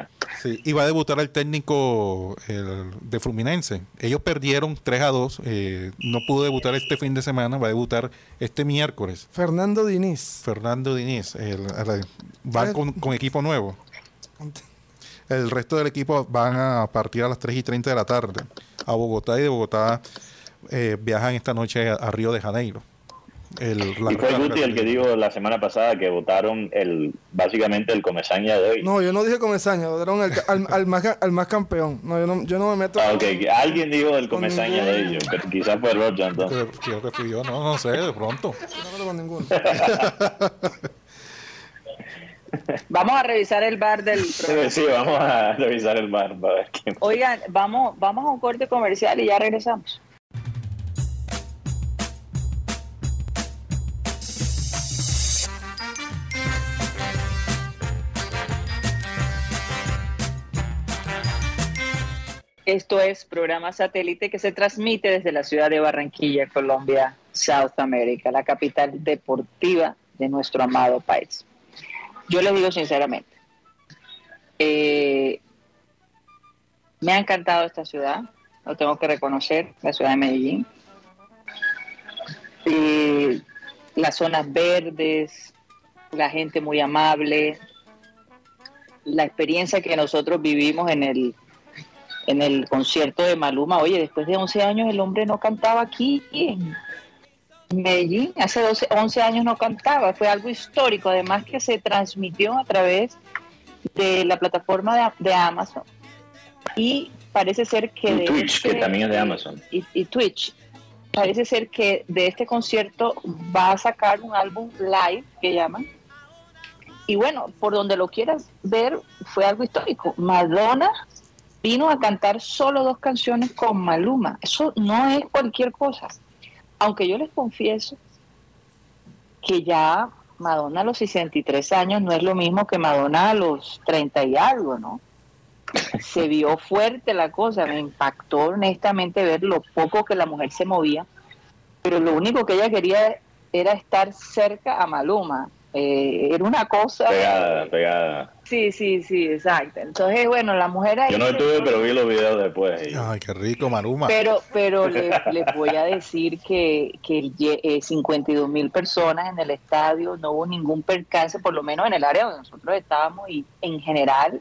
y va a debutar el técnico el de Fluminense. Ellos perdieron 3 a 2. eh, no pudo debutar este fin de semana. Va a debutar este miércoles. Fernando Diniz. Fernando Diniz. el- el- van con, con equipo nuevo. El resto del equipo van a partir a las 3 y 30 de la tarde a Bogotá y de Bogotá eh, viajan esta noche a, a Río de Janeiro. El, la Y fue Guti el que dijo la semana pasada que votaron el básicamente el comesaña de hoy. No, yo no dije comesaña, dieron al, al, al más, ga- al más campeón. No yo, no, yo no me meto. Ah, ok, que alguien dijo el Con comesaña de ellos, pero quizás fue Roger entonces. Creo, que fui yo, no, no sé, de pronto. Yo no con ninguno. [laughs] Vamos a revisar el bar del [laughs] programa. Sí, vamos a revisar el bar para ver quién. Oigan, vamos, vamos a un corte comercial y ya regresamos. Esto es programa satélite que se transmite desde la ciudad de Barranquilla, Colombia, South America, la capital deportiva de nuestro amado país. Yo les digo sinceramente, eh, me ha encantado esta ciudad, lo tengo que reconocer, la ciudad de Medellín. Eh, las zonas verdes, la gente muy amable, la experiencia que nosotros vivimos en el, en el concierto de Maluma. Oye, después de 11 años el hombre no cantaba aquí Medellín, hace 12, 11 años no cantaba, fue algo histórico, además que se transmitió a través de la plataforma de, de Amazon. Y parece ser que Y de Twitch, este- que también es de Amazon. y, y Twitch parece ser que de este concierto va a sacar un álbum live que llaman. Y bueno por donde lo quieras ver fue algo histórico. Madonna vino a cantar solo dos canciones con Maluma. Eso no es cualquier cosa aunque yo les confieso que ya Madonna a los 63 años no es lo mismo que Madonna a los 30 y algo, ¿no? [laughs] Se vio fuerte la cosa, me impactó honestamente ver lo poco que la mujer se movía, pero lo único que ella quería era estar cerca a Maluma. Eh, era una cosa... Pegada, pegada. Sí, sí, sí, exacto. Entonces, bueno, la mujer ahí... Yo no se- estuve, pero vi los videos después. y- Ay, qué rico, Maruma. Pero, pero le- [laughs] les voy a decir que, que eh, 52 mil personas en el estadio, no hubo ningún percance, por lo menos en el área donde nosotros estábamos y en general.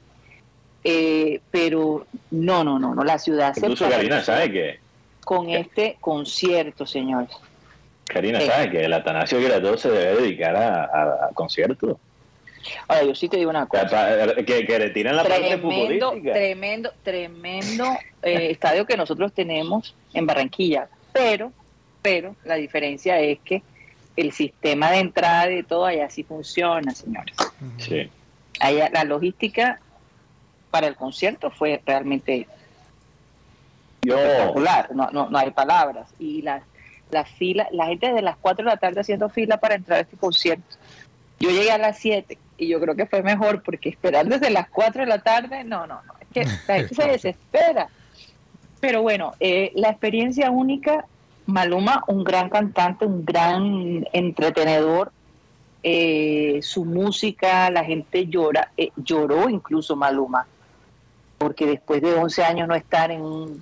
eh, pero no, no, no, no, la ciudad se Incluso Karina sabe que con este concierto, señores. Karina Sí. sabe que el Atanasio Girardot se debe dedicar a, a- a conciertos. Ahora, yo sí te digo una cosa. que, que le tiren la parte Tremendo, futbolística. tremendo, tremendo eh, [laughs] estadio que nosotros tenemos en Barranquilla. Pero, pero la diferencia es que el sistema de entrada y todo allá sí funciona, señores. Sí. Allá, la logística para el concierto fue realmente espectacular, no, no, no hay palabras. Y la, la fila, la gente desde las 4 de la tarde haciendo fila para entrar a este concierto. Yo llegué a las 7 y yo creo que fue mejor porque esperar desde las 4 de la tarde, no, no, no, es que la gente se [laughs] desespera. Pero bueno, eh, la experiencia única, Maluma, un gran cantante, un gran entretenedor, eh, su música, la gente llora, eh, lloró incluso Maluma, porque después de 11 años no estar en,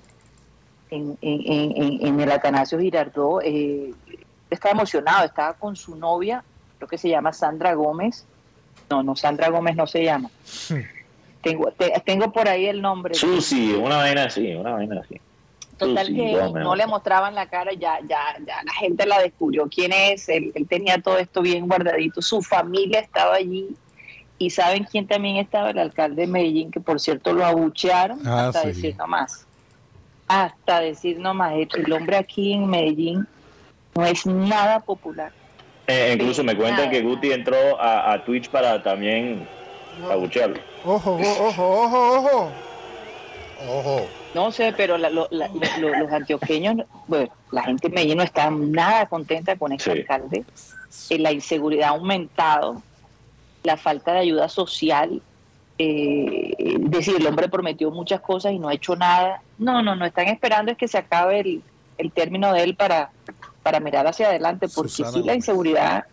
en, en, en el Atanasio Girardot, eh, estaba emocionado, estaba con su novia, creo que se llama Sandra Gómez, no, no, Sandra Gómez no se llama. Tengo, tengo por ahí el nombre. Susi, una vaina así, una vaina así. Total que no le mostraban la cara, ya, ya, ya la gente la descubrió quién es, él, tenía todo esto bien guardadito, su familia estaba allí y saben quién también estaba, el alcalde de Medellín, que por cierto lo abuchearon ah, hasta decir nomás, hasta decir nomás, el hombre aquí en Medellín no es nada popular. Eh, incluso me cuentan que Guti entró a, a Twitch para también abuchearlo. Ojo, ojo, ojo, ojo. Ojo. No sé, pero los antioqueños, bueno, la gente de Medellín no está nada contenta con este alcalde. Eh, la inseguridad ha aumentado, la falta de ayuda social. Eh, decir, el hombre prometió muchas cosas y no ha hecho nada. No, no, no, están esperando es que se acabe el, el término de él para, para mirar hacia adelante, porque si la inseguridad,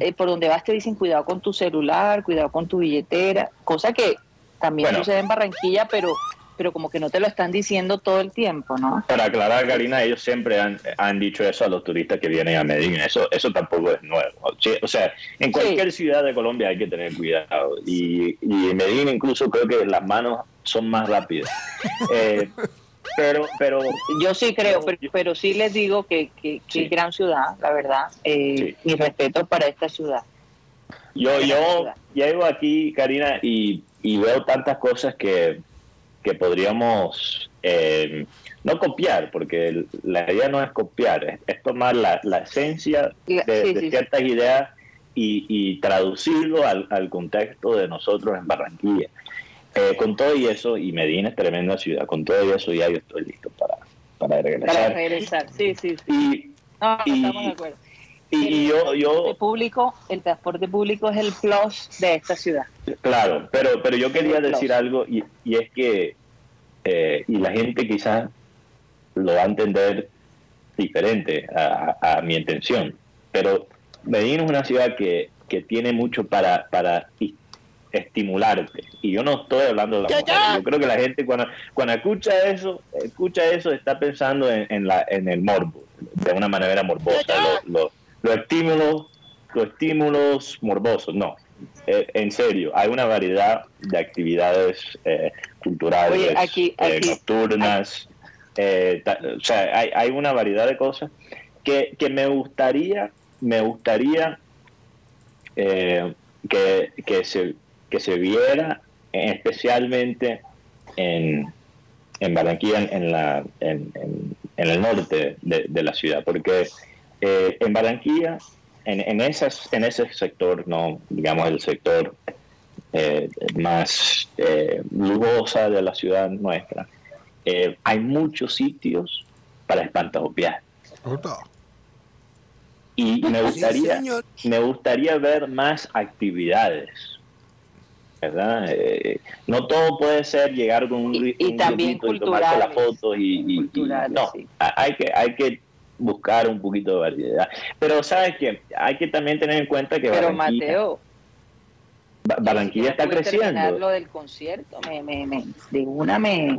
eh, por donde vas te dicen cuidado con tu celular, cuidado con tu billetera, cosa que también sucede en Barranquilla, pero pero como que no te lo están diciendo todo el tiempo, ¿no? Para aclarar, Karina, ellos siempre han, dicho eso a los turistas que vienen a Medellín, eso eso tampoco es nuevo. O sea, en cualquier ciudad de Colombia hay que tener cuidado, y, y en Medellín incluso creo que las manos son más rápidas. [laughs] Eh, pero, pero yo sí creo, pero, sí les digo que, que, es gran ciudad, la verdad. Eh, Mi respeto para esta ciudad. Yo, yo llego aquí, Karina, y, y veo tantas cosas que que podríamos eh, no copiar, porque la idea no es copiar, es, tomar la, esencia de, ciertas ideas y, traducirlo al, contexto de nosotros en Barranquilla. Eh, con todo y eso, y Medina es tremenda ciudad, con todo y eso ya yo estoy listo para, para regresar. Para regresar, sí, sí. Y, estamos de acuerdo. Y, yo, yo el público, el transporte público es el plus de esta ciudad. Claro, pero pero yo quería decir algo y, y es que eh, y la gente quizás lo va a entender diferente a, mi intención, pero Medellín es una ciudad que, que tiene mucho para, para estimularte. Y yo no estoy hablando de la mujer. Yo creo que la gente cuando, cuando escucha eso, escucha eso, está pensando en, la, en el morbo, de una manera morbosa. Los, los, estímulos, los estímulos morbosos, no. Eh, en serio, hay una variedad de actividades eh, culturales, eh, nocturnas, eh, o sea, hay, hay, una variedad de cosas que, que me gustaría, me gustaría que, que, se, que se viera especialmente en, en Barranquilla, en, la, en, en, el norte de, de, la ciudad, porque en Barranquilla, en, en, esas, en ese sector, no digamos el sector eh, más eh, lujosa de la ciudad nuestra, eh, hay muchos sitios para espantajopiar. Y [laughs] me gustaría, me gustaría ver más actividades. ¿verdad? Eh, no todo puede ser llegar con un, y, y también y tomarse la foto y, no, hay que hay que buscar un poquito de variedad. Pero sabes que hay que también tener en cuenta que Pero Mateo, Barranquilla está creciendo. lo del concierto, me, me, me, de una me...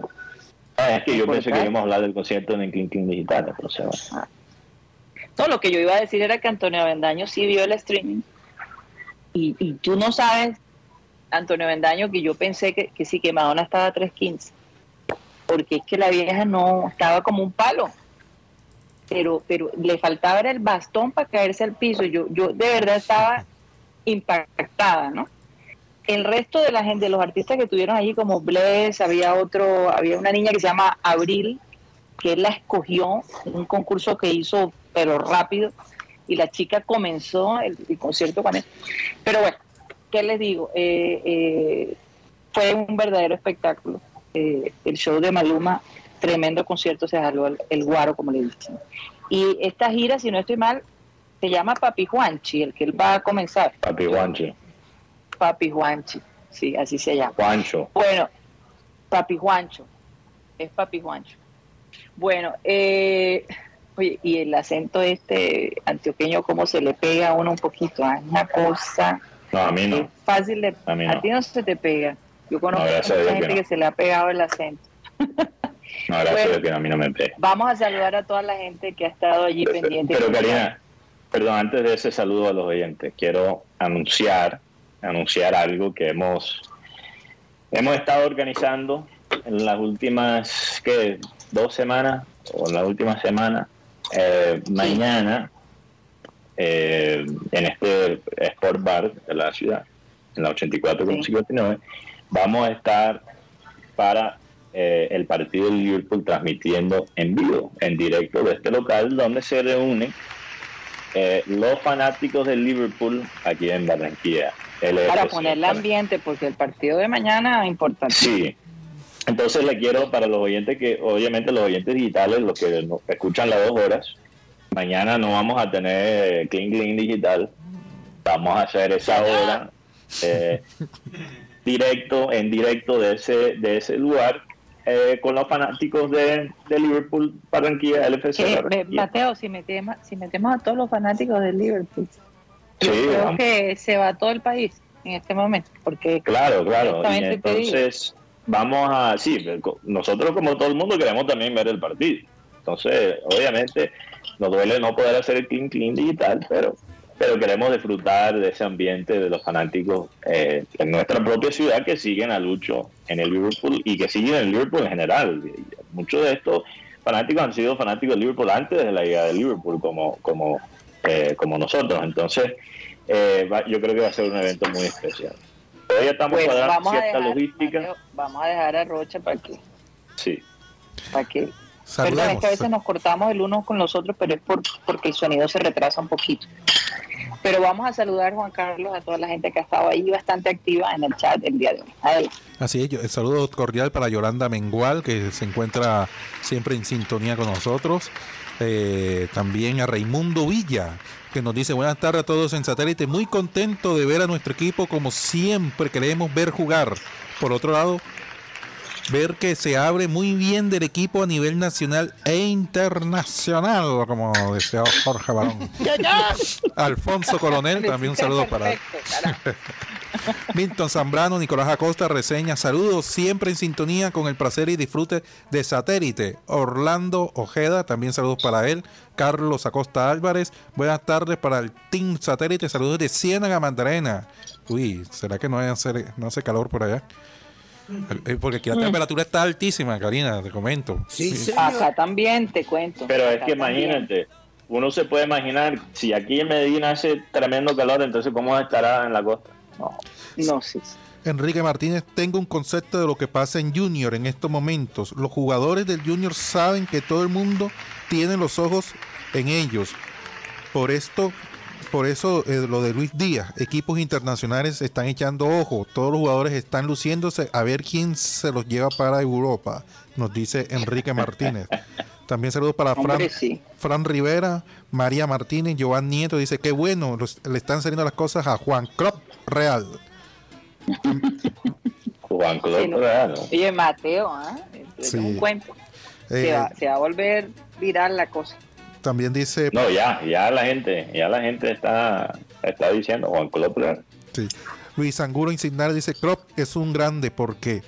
Ah, es que yo pensé que íbamos a hablar del concierto en el King King Digital, pero se ah. No, lo que yo iba a decir era que Antonio Vendaño sí vio el streaming. Y, y tú no sabes, Antonio Vendaño, que yo pensé que, que sí, que Madonna estaba a 3.15. Porque es que la vieja no estaba como un palo. Pero, pero le faltaba el bastón para caerse al piso. Yo, yo de verdad estaba impactada, ¿no? el resto de la gente, los artistas que tuvieron allí, como Bless, había otro, había una niña que se llama Abril, que él la escogió en un concurso que hizo, pero rápido, y la chica comenzó el, concierto con él. Pero bueno, ¿qué les digo? Eh, eh, fue un verdadero espectáculo. Eh, el show de Maluma tremendo concierto se jaló el, guaro, como le dicen. Y esta gira, si no estoy mal, se llama Papi Juanchi, el que él va a comenzar. Papi Juanchi. Papi Juanchi, sí, así se llama. Juancho. Bueno, Papi Juancho, es Papi Juancho. Bueno, eh, oye, y el acento este antioqueño, ¿cómo se le pega a uno un poquito? Es una cosa... No, a mí no. Es fácil de... A, a ti no se te pega. Yo conozco a mucha gente que, se le ha pegado el acento. [laughs] No, gracias a que a mí no me pega. Vamos a saludar a toda la gente que ha estado allí pendiente. Pero Karina, perdón, antes de ese saludo a los oyentes, quiero anunciar, anunciar algo que hemos, hemos estado organizando en las últimas, ¿qué? Dos semanas, o en la última semana. Eh, mañana, eh, en este Sport Bar de la ciudad, en la 84,59, sí. vamos a estar para eh, el partido de Liverpool transmitiendo en vivo, en directo de este local, donde se reúnen eh, los fanáticos del Liverpool aquí en Barranquilla. Para poner el ambiente, porque el partido de mañana es importante. Sí. Entonces le quiero para los oyentes que, obviamente los oyentes digitales, los que escuchan las dos horas, mañana no vamos a tener Clean Clean Digital, vamos a hacer esa hora eh, directo, en directo de ese, de ese lugar eh, con los fanáticos de, Liverpool, Barranquilla, LFC. Eh, Mateo, si metemos, si metemos a todos los fanáticos de Liverpool, creo que se va a todo el país en este momento, porque claro, claro. entonces vamos a, sí, nosotros como todo el mundo queremos también ver el partido. Entonces, obviamente, nos duele no poder hacer el clean clean digital, pero pero queremos disfrutar de ese ambiente de los fanáticos eh, en nuestra propia ciudad que siguen a Lucho en el Liverpool y que siguen en el Liverpool en general. Muchos de estos fanáticos han sido fanáticos del Liverpool antes de la llegada del Liverpool como, como, eh, como nosotros. Entonces, eh, yo creo que va a ser un evento muy especial. Todavía estamos pues cuadrando cierta logística. vamos a dejar a Rocha para que... Sí. Para que Perdón, es que a veces nos cortamos el uno con los otros, pero es por, porque el sonido se retrasa un poquito. Pero vamos a saludar, Juan Carlos, a toda la gente que ha estado ahí bastante activa en el chat el día de hoy. Así es, el saludo cordial para Yolanda Mengual, que se encuentra siempre en sintonía con nosotros. Eh, también a Raimundo Villa, que nos dice buenas tardes a todos en satélite, muy contento de ver a nuestro equipo como siempre queremos ver jugar. Por otro lado, ver que se abre muy bien del equipo a nivel nacional e internacional, como decía Jorge Barón. [laughs] Alfonso Coronel, también un saludo para [laughs] Milton Zambrano, Nicolás Acosta, reseña, saludos, siempre en sintonía con el placer y disfrute de satélite. Orlando Ojeda, también saludos para él. Carlos Acosta Álvarez, buenas tardes para el Team Satélite, saludos de Ciénaga Mandarena. Uy, ¿será que no, no hace calor por allá? Eh, porque aquí la mm. temperatura está altísima, Karina, te comento. Sí, Acá también te cuento. Pero es que imagínate, uno se puede imaginar, si aquí en Medellín hace tremendo calor, entonces ¿cómo estará en la costa? No, no, sí. Enrique Martínez, tengo un concepto de lo que pasa en Junior en estos momentos. Los jugadores del Junior saben que todo el mundo tiene los ojos en ellos. Por esto por eso eh, lo de Luis Díaz, equipos internacionales están echando ojo, todos los jugadores están luciéndose a ver quién se los lleva para Europa, nos dice Enrique Martínez. [laughs] También saludos para Fran, Fran Rivera, María Martínez, Joan Nieto, dice que bueno, le están saliendo las cosas a Juan Crop Real. [laughs] Juan Crop Real. Oye, Mateo, ¿eh? un cuento. se, va, se va a volver viral la cosa. También dice. No, ya, ya la gente, ya la gente está, está diciendo Juan Klopp. Sí. Luis Angulo Insignar dice: Klopp es un grande porque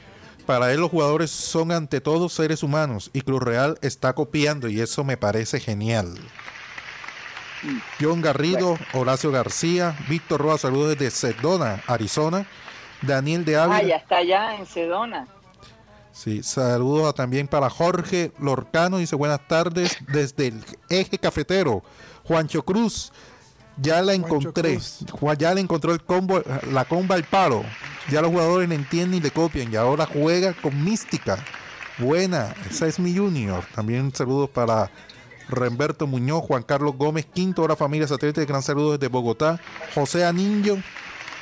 para él los jugadores son ante todo seres humanos y Cruz Real está copiando y eso me parece genial. John Garrido, Horacio García, Víctor Roa, saludos desde Sedona, Arizona. Daniel de Ávila. Ah, ya está allá en Sedona. Sí, saludos también para Jorge Lorcano, dice buenas tardes desde el eje cafetero. Juancho Cruz, ya la encontré. Ya le encontró el combo, la comba al palo. Ya los jugadores le entienden y le copian. Y ahora juega con mística. Buena, esa es mi junior. También saludos para Remberto Muñoz, Juan Carlos Gómez, Quinto Hora Familia Satélite, gran saludos desde Bogotá. José Anillo,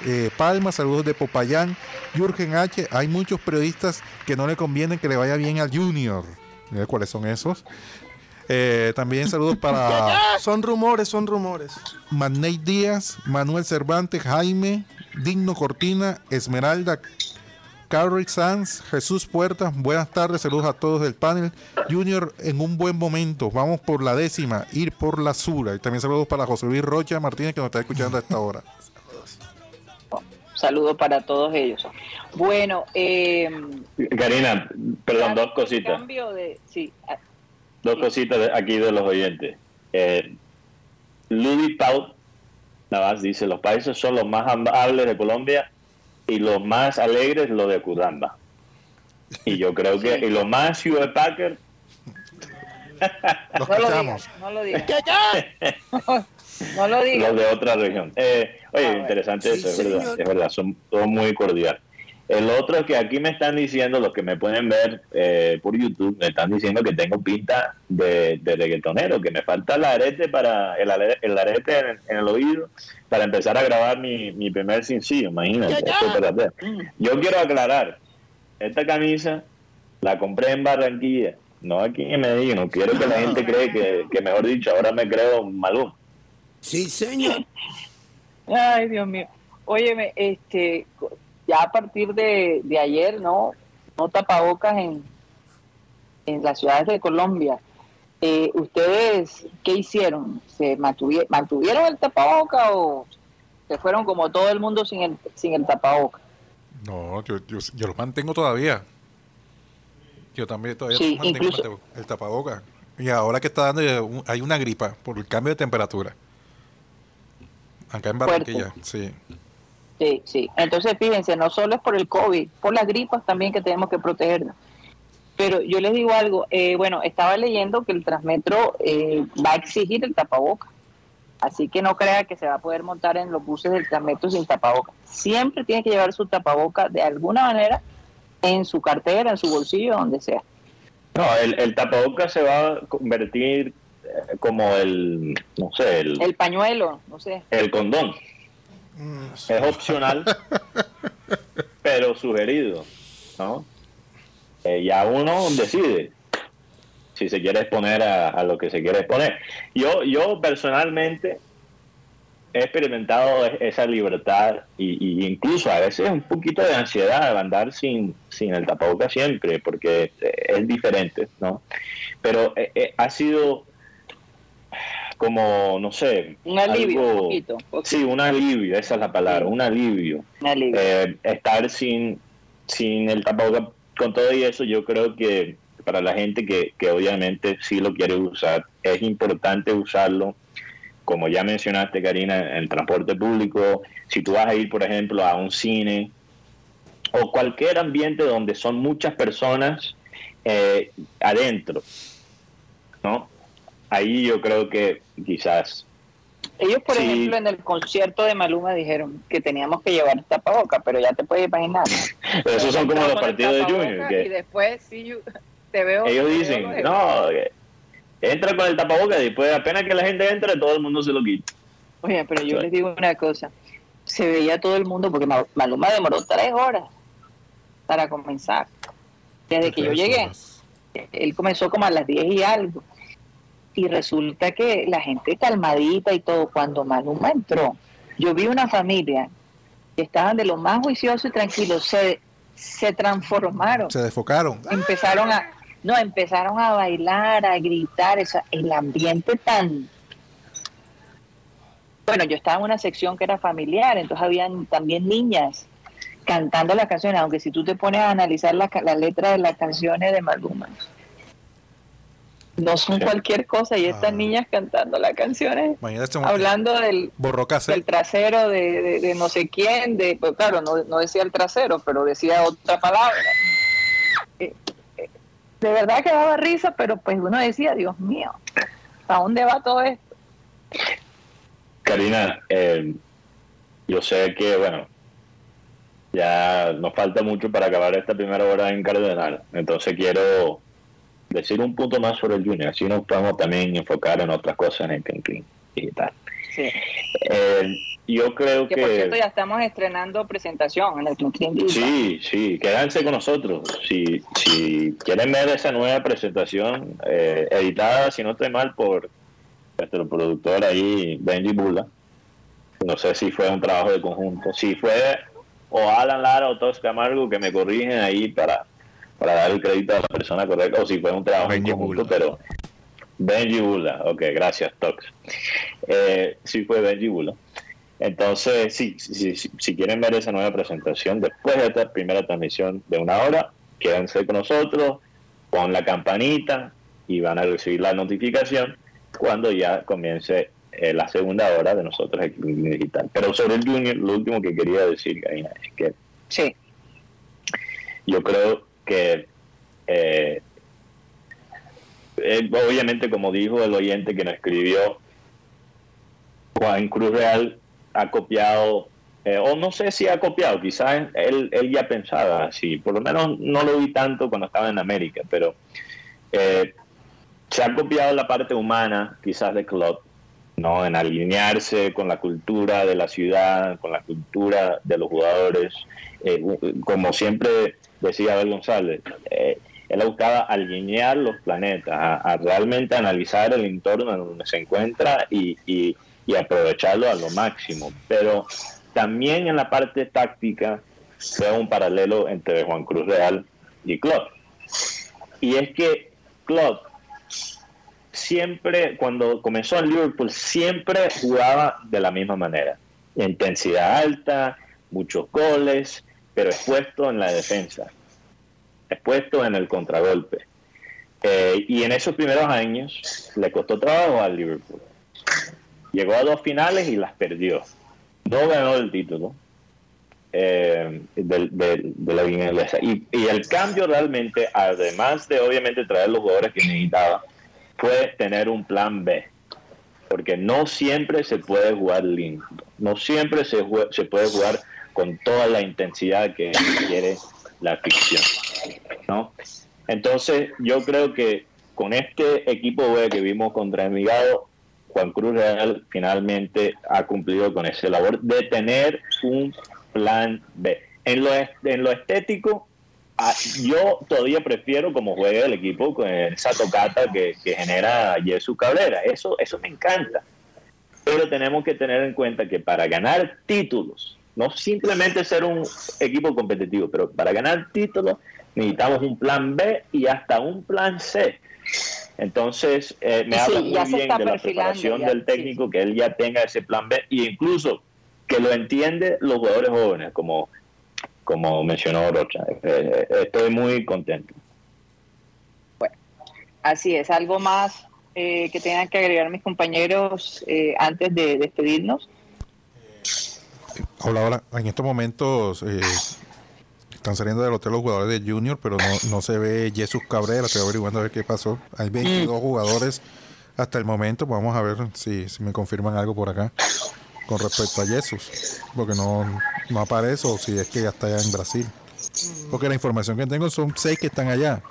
eh, Palma, saludos de Popayán, Jürgen H. Hay muchos periodistas que no le conviene que le vaya bien al Junior. Mira cuáles son esos. Eh, también saludos para [laughs] Son rumores, son rumores. Maney Díaz, Manuel Cervantes, Jaime, Digno Cortina, Esmeralda, Carol Sanz, Jesús Puerta. Buenas tardes, saludos a todos del panel. Junior, en un buen momento, vamos por la décima, ir por la sura. Y también saludos para José Luis Rocha Martínez, que nos está escuchando a esta hora. Saludos para todos ellos. Bueno, eh, Karina, perdón, dos cositas. Cambio de, sí, Dos Sí. cositas de- aquí de los oyentes. Eh, Ludi Pau Navas dice, los países son los más amables de Colombia y los más alegres los de Curamba. Y yo creo que, y los más Hewlett Packard, Los no lo digas, no lo digas. [laughs] no lo digas. los de otra región. Eh, oye, Ah, interesante Sí, eso, es verdad, es verdad, son muy cordiales. El otro es que aquí me están diciendo, los que me pueden ver eh, por YouTube, me están diciendo que tengo pinta de, de reggaetonero, que me falta el arete para el, el arete en, en el oído para empezar a grabar mi, mi primer sencillo, imagínate. verdadero. Yo quiero aclarar, esta camisa la compré en Barranquilla, no aquí en Medellín, no quiero que la gente cree que, que mejor dicho, ahora me creo malú. Sí, señor. [laughs] Ay, Dios mío. Óyeme, este, ya a partir de, de ayer, ¿no? No tapabocas en, en las ciudades de Colombia. Eh, ¿Ustedes qué hicieron? ¿Se mantuvi- mantuvieron el tapaboca o se fueron como todo el mundo sin el, sin el tapaboca? No, yo, yo, yo lo mantengo todavía. Yo también todavía Sí, mantengo incluso- el tapa- el tapaboca. Y ahora que está dando, eh, hay una gripa por el cambio de temperatura. Acá en Fuerte. Barranquilla, sí. Sí, sí. Entonces, fíjense, no solo es por el COVID, por las gripas también que tenemos que protegernos. Pero yo les digo algo, eh, bueno, estaba leyendo que el Transmetro eh, va a exigir el tapaboca. Así que no crea que se va a poder montar en los buses del Transmetro sin tapaboca. Siempre tiene que llevar su tapaboca de alguna manera en su cartera, en su bolsillo, donde sea. No, el, el tapabocas se va a convertir como el, no sé, el, El pañuelo, no sé. el condón. Mm, Es opcional, [laughs] pero sugerido, ¿no? Eh, ya uno decide si se quiere exponer a, a lo que se quiere exponer. Yo, yo personalmente he experimentado esa libertad y, y incluso a veces un poquito de ansiedad de andar sin, sin el tapabocas siempre, porque eh, es diferente, ¿no? Pero eh, eh, ha sido como, no sé, Un alivio, un poquito. poquito, Sí, un alivio, esa es la palabra, un alivio. un alivio. Eh, estar sin, sin el tapabocas con todo y eso, yo creo que para la gente que, que obviamente sí lo quiere usar, es importante usarlo. Como ya mencionaste, Karina, en el transporte público, si tú vas a ir, por ejemplo, a un cine o cualquier ambiente donde son muchas personas eh, adentro, ¿no? Ahí yo creo que quizás Ellos, por Sí. ejemplo, en el concierto de Maluma dijeron que teníamos que llevar tapaboca, pero ya te puedes imaginar. [laughs] Pero esos son como los partidos de tapaboca Junior, Y después, sí, yo- te veo. ellos te dicen, no, que entra con el tapabocas y después apenas que la gente entre, todo el mundo se lo quita. Oye, pero yo les digo una cosa. Se veía todo el mundo, porque Ma- Maluma demoró tres horas para comenzar. Desde que yo llegué, él comenzó como a las 10 y algo. Y resulta que la gente calmadita y todo, cuando Maluma entró, yo vi una familia que estaban de lo más juicioso y tranquilos, se, se transformaron, Se desfocaron. empezaron a, no, empezaron a bailar, a gritar, esa, el ambiente tan... Bueno, yo estaba en una sección que era familiar, entonces habían también niñas cantando las canciones, aunque si tú te pones a analizar la, ca- la letra de las canciones de Maluma, no son Sí. cualquier cosa, y estas Ah. niñas cantando las canciones, este hablando del, del trasero de, de- de no sé quién, de, pues claro, no, no decía el trasero, pero decía otra palabra. Eh, eh, De verdad que daba risa, pero pues uno decía, Dios mío, ¿a dónde va todo esto? Karina, eh, yo sé que, bueno, ya nos falta mucho para acabar esta primera hora en Cardenal, entonces quiero decir un punto más sobre el Junior, así nos podemos también enfocar en otras cosas en el Clean digital. Sí. Eh, yo creo que, que... por cierto ya estamos estrenando presentación en el Clean. Sí, sí, quédense con nosotros. Si, si quieren ver esa nueva presentación eh, editada, si no estoy mal, por nuestro productor ahí, Benji Bula. No sé si fue un trabajo de conjunto. Si fue o Alan Lara o Tox Camargo que me corrigen ahí para, para dar el crédito a la persona correcta, o si fue un trabajo Benji en conjunto, Bula. pero Benji Bula, ok, gracias Tox. Eh, sí fue Benji Bula. Entonces, sí, sí, sí, si quieren ver esa nueva presentación después de esta primera transmisión de una hora, quédense con nosotros, pon la campanita y van a recibir la notificación cuando ya comience eh, la segunda hora de nosotros aquí en Digital. Pero sobre el Junior, lo último que quería decir, Karina, es que Sí. yo creo que eh, eh, obviamente como dijo el oyente que nos escribió Juan Cruz Real ha copiado eh, o no sé si ha copiado quizás él, él ya pensaba así. Por lo menos no lo vi tanto cuando estaba en América pero se ha copiado la parte humana quizás de Klopp no en alinearse con la cultura de la ciudad con la cultura de los jugadores como siempre decía Abel González, eh, él buscaba alinear los planetas, a, realmente analizar el entorno en donde se encuentra y aprovecharlo a lo máximo. Pero también en la parte táctica veo un paralelo entre Juan Cruz Real y Klopp. Y es que Klopp siempre, cuando comenzó en Liverpool, siempre jugaba de la misma manera. Intensidad alta, muchos goles, pero expuesto en la defensa, expuesto en el contragolpe. Eh, y en esos primeros años le costó trabajo al Liverpool. Llegó a dos finales y las perdió. No ganó el título eh, de, la liga inglesa. Y, el cambio realmente, además de obviamente traer los jugadores que necesitaba, fue tener un plan B. Porque no siempre se puede jugar lindo. No siempre se, se puede jugar con toda la intensidad que quiere la ficción. ¿no? Entonces, yo creo que con este equipo B que vimos contra Envigado, Juan Cruz Real finalmente ha cumplido con ese labor de tener un plan B. En lo, en lo estético, ah, yo todavía prefiero como juega el equipo con esa tocata que, que genera Jesús Cabrera. Eso, eso me encanta. Pero tenemos que tener en cuenta que para ganar títulos, no simplemente ser un equipo competitivo, pero para ganar títulos necesitamos un plan B y hasta un plan C. Entonces, eh, me Sí, habla muy bien de la preparación ya, del técnico, que él ya tenga ese plan B e incluso que lo entiende los jugadores jóvenes, como, como mencionó Rocha. Eh, eh, estoy muy contento. Así es, algo más eh, que tengan que agregar mis compañeros eh, antes de despedirnos. Hola, hola. En estos momentos eh, están saliendo del hotel los jugadores de Junior, pero no, no se ve Jesús Cabrera. Estoy averiguando a ver qué pasó. Hay 22 jugadores hasta el momento. Vamos a ver si, si me confirman algo por acá con respecto a Jesús. Porque no, no aparece o si es que ya está allá en Brasil. Porque la información que tengo son seis que están allá.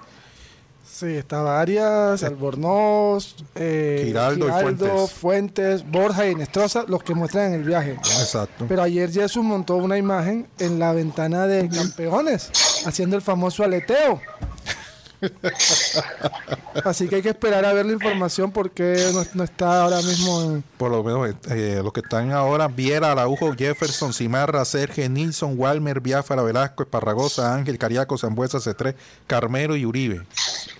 Sí, estaba Arias, Albornoz, eh, Giraldo. Fuentes, Borja y Nestroza, los que muestran en el viaje. Exacto. Pero ayer Jesús montó una imagen en la ventana de campeones, haciendo el famoso aleteo. Así que hay que esperar a ver la información porque no, no está ahora mismo en... Por lo menos eh, los que están ahora, Viera, Araujo, Jefferson, Cimarra, Sergio, Nilsson, Walmer, Biafara, Velasco, Esparragosa, Ángel, Cariaco, Zambuesa, C3, Carmelo y Uribe.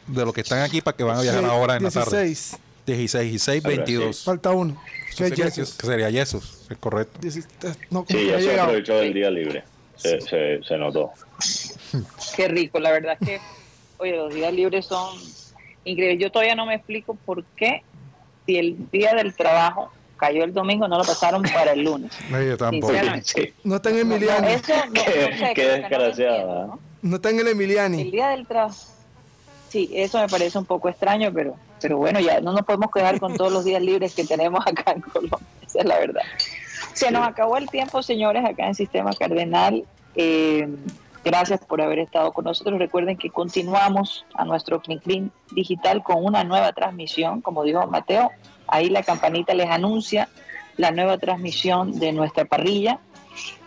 De los que están aquí para que van a viajar ahora en la tarde. 16. 16, 16, Ahora 22. Falta uno. Es Jesús. que sería Jesús, es correcto. 16, no, Sí, ya se aprovechó del día libre. Se, se, se notó. Qué rico, la verdad es que, oye, los días libres son increíbles. Yo todavía no me explico por qué, si el día del trabajo cayó el domingo, no lo pasaron para el lunes. [laughs] No, yo tampoco. Sí, No está en No, no, Emiliani. eso no, no Qué- sé, qué que no ¿eh? ¿no? No está en el El Emiliani. día del trabajo. Sí, eso me parece un poco extraño, pero, pero bueno, ya no nos podemos quedar con todos los días libres que tenemos acá en Colombia, esa es la verdad. Se nos acabó el tiempo, señores, acá en Sistema Cardenal. Eh, gracias por haber estado con nosotros. Recuerden que continuamos a nuestro Clean Clean digital con una nueva transmisión, como dijo Mateo. Ahí la campanita les anuncia la nueva transmisión de nuestra parrilla.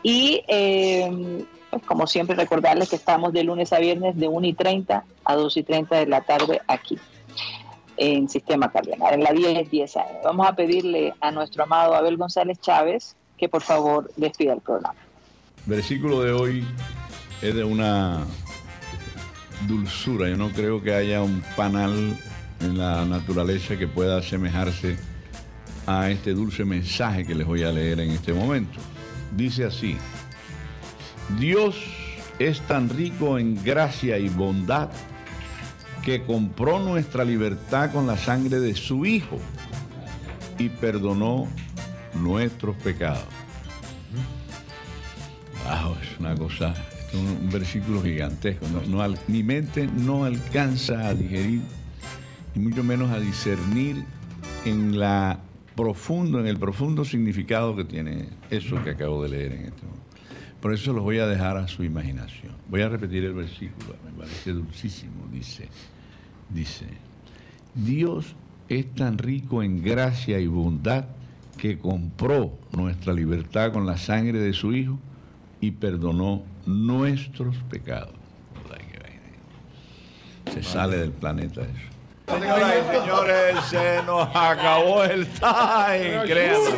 Y eh, pues, como siempre recordarles que estamos de lunes a viernes de 1 y 30 a 2 y 30 de la tarde aquí en Sistema Cardenal, en la 10 10 años. Vamos a pedirle a nuestro amado Abel González Chávez que por favor despida el programa. Versículo de hoy es de una dulzura. Yo no creo que haya un panal en la naturaleza que pueda asemejarse a este dulce mensaje que les voy a leer en este momento. Dice así, Dios es tan rico en gracia y bondad que compró nuestra libertad con la sangre de su Hijo y perdonó nuestros pecados. Wow, es una cosa, un, versículo gigantesco. No mi mente no alcanza a digerir y mucho menos a discernir en la profundo, en el profundo significado que tiene eso que acabo de leer en este momento. Por eso los voy a dejar a su imaginación. Voy a repetir el versículo, me parece dulcísimo. Dice, dice, Dios es tan rico en gracia y bondad que compró nuestra libertad con la sangre de su Hijo y perdonó nuestros pecados. Se sale del planeta eso. Señoras y señores, se nos acabó el time, créanlo.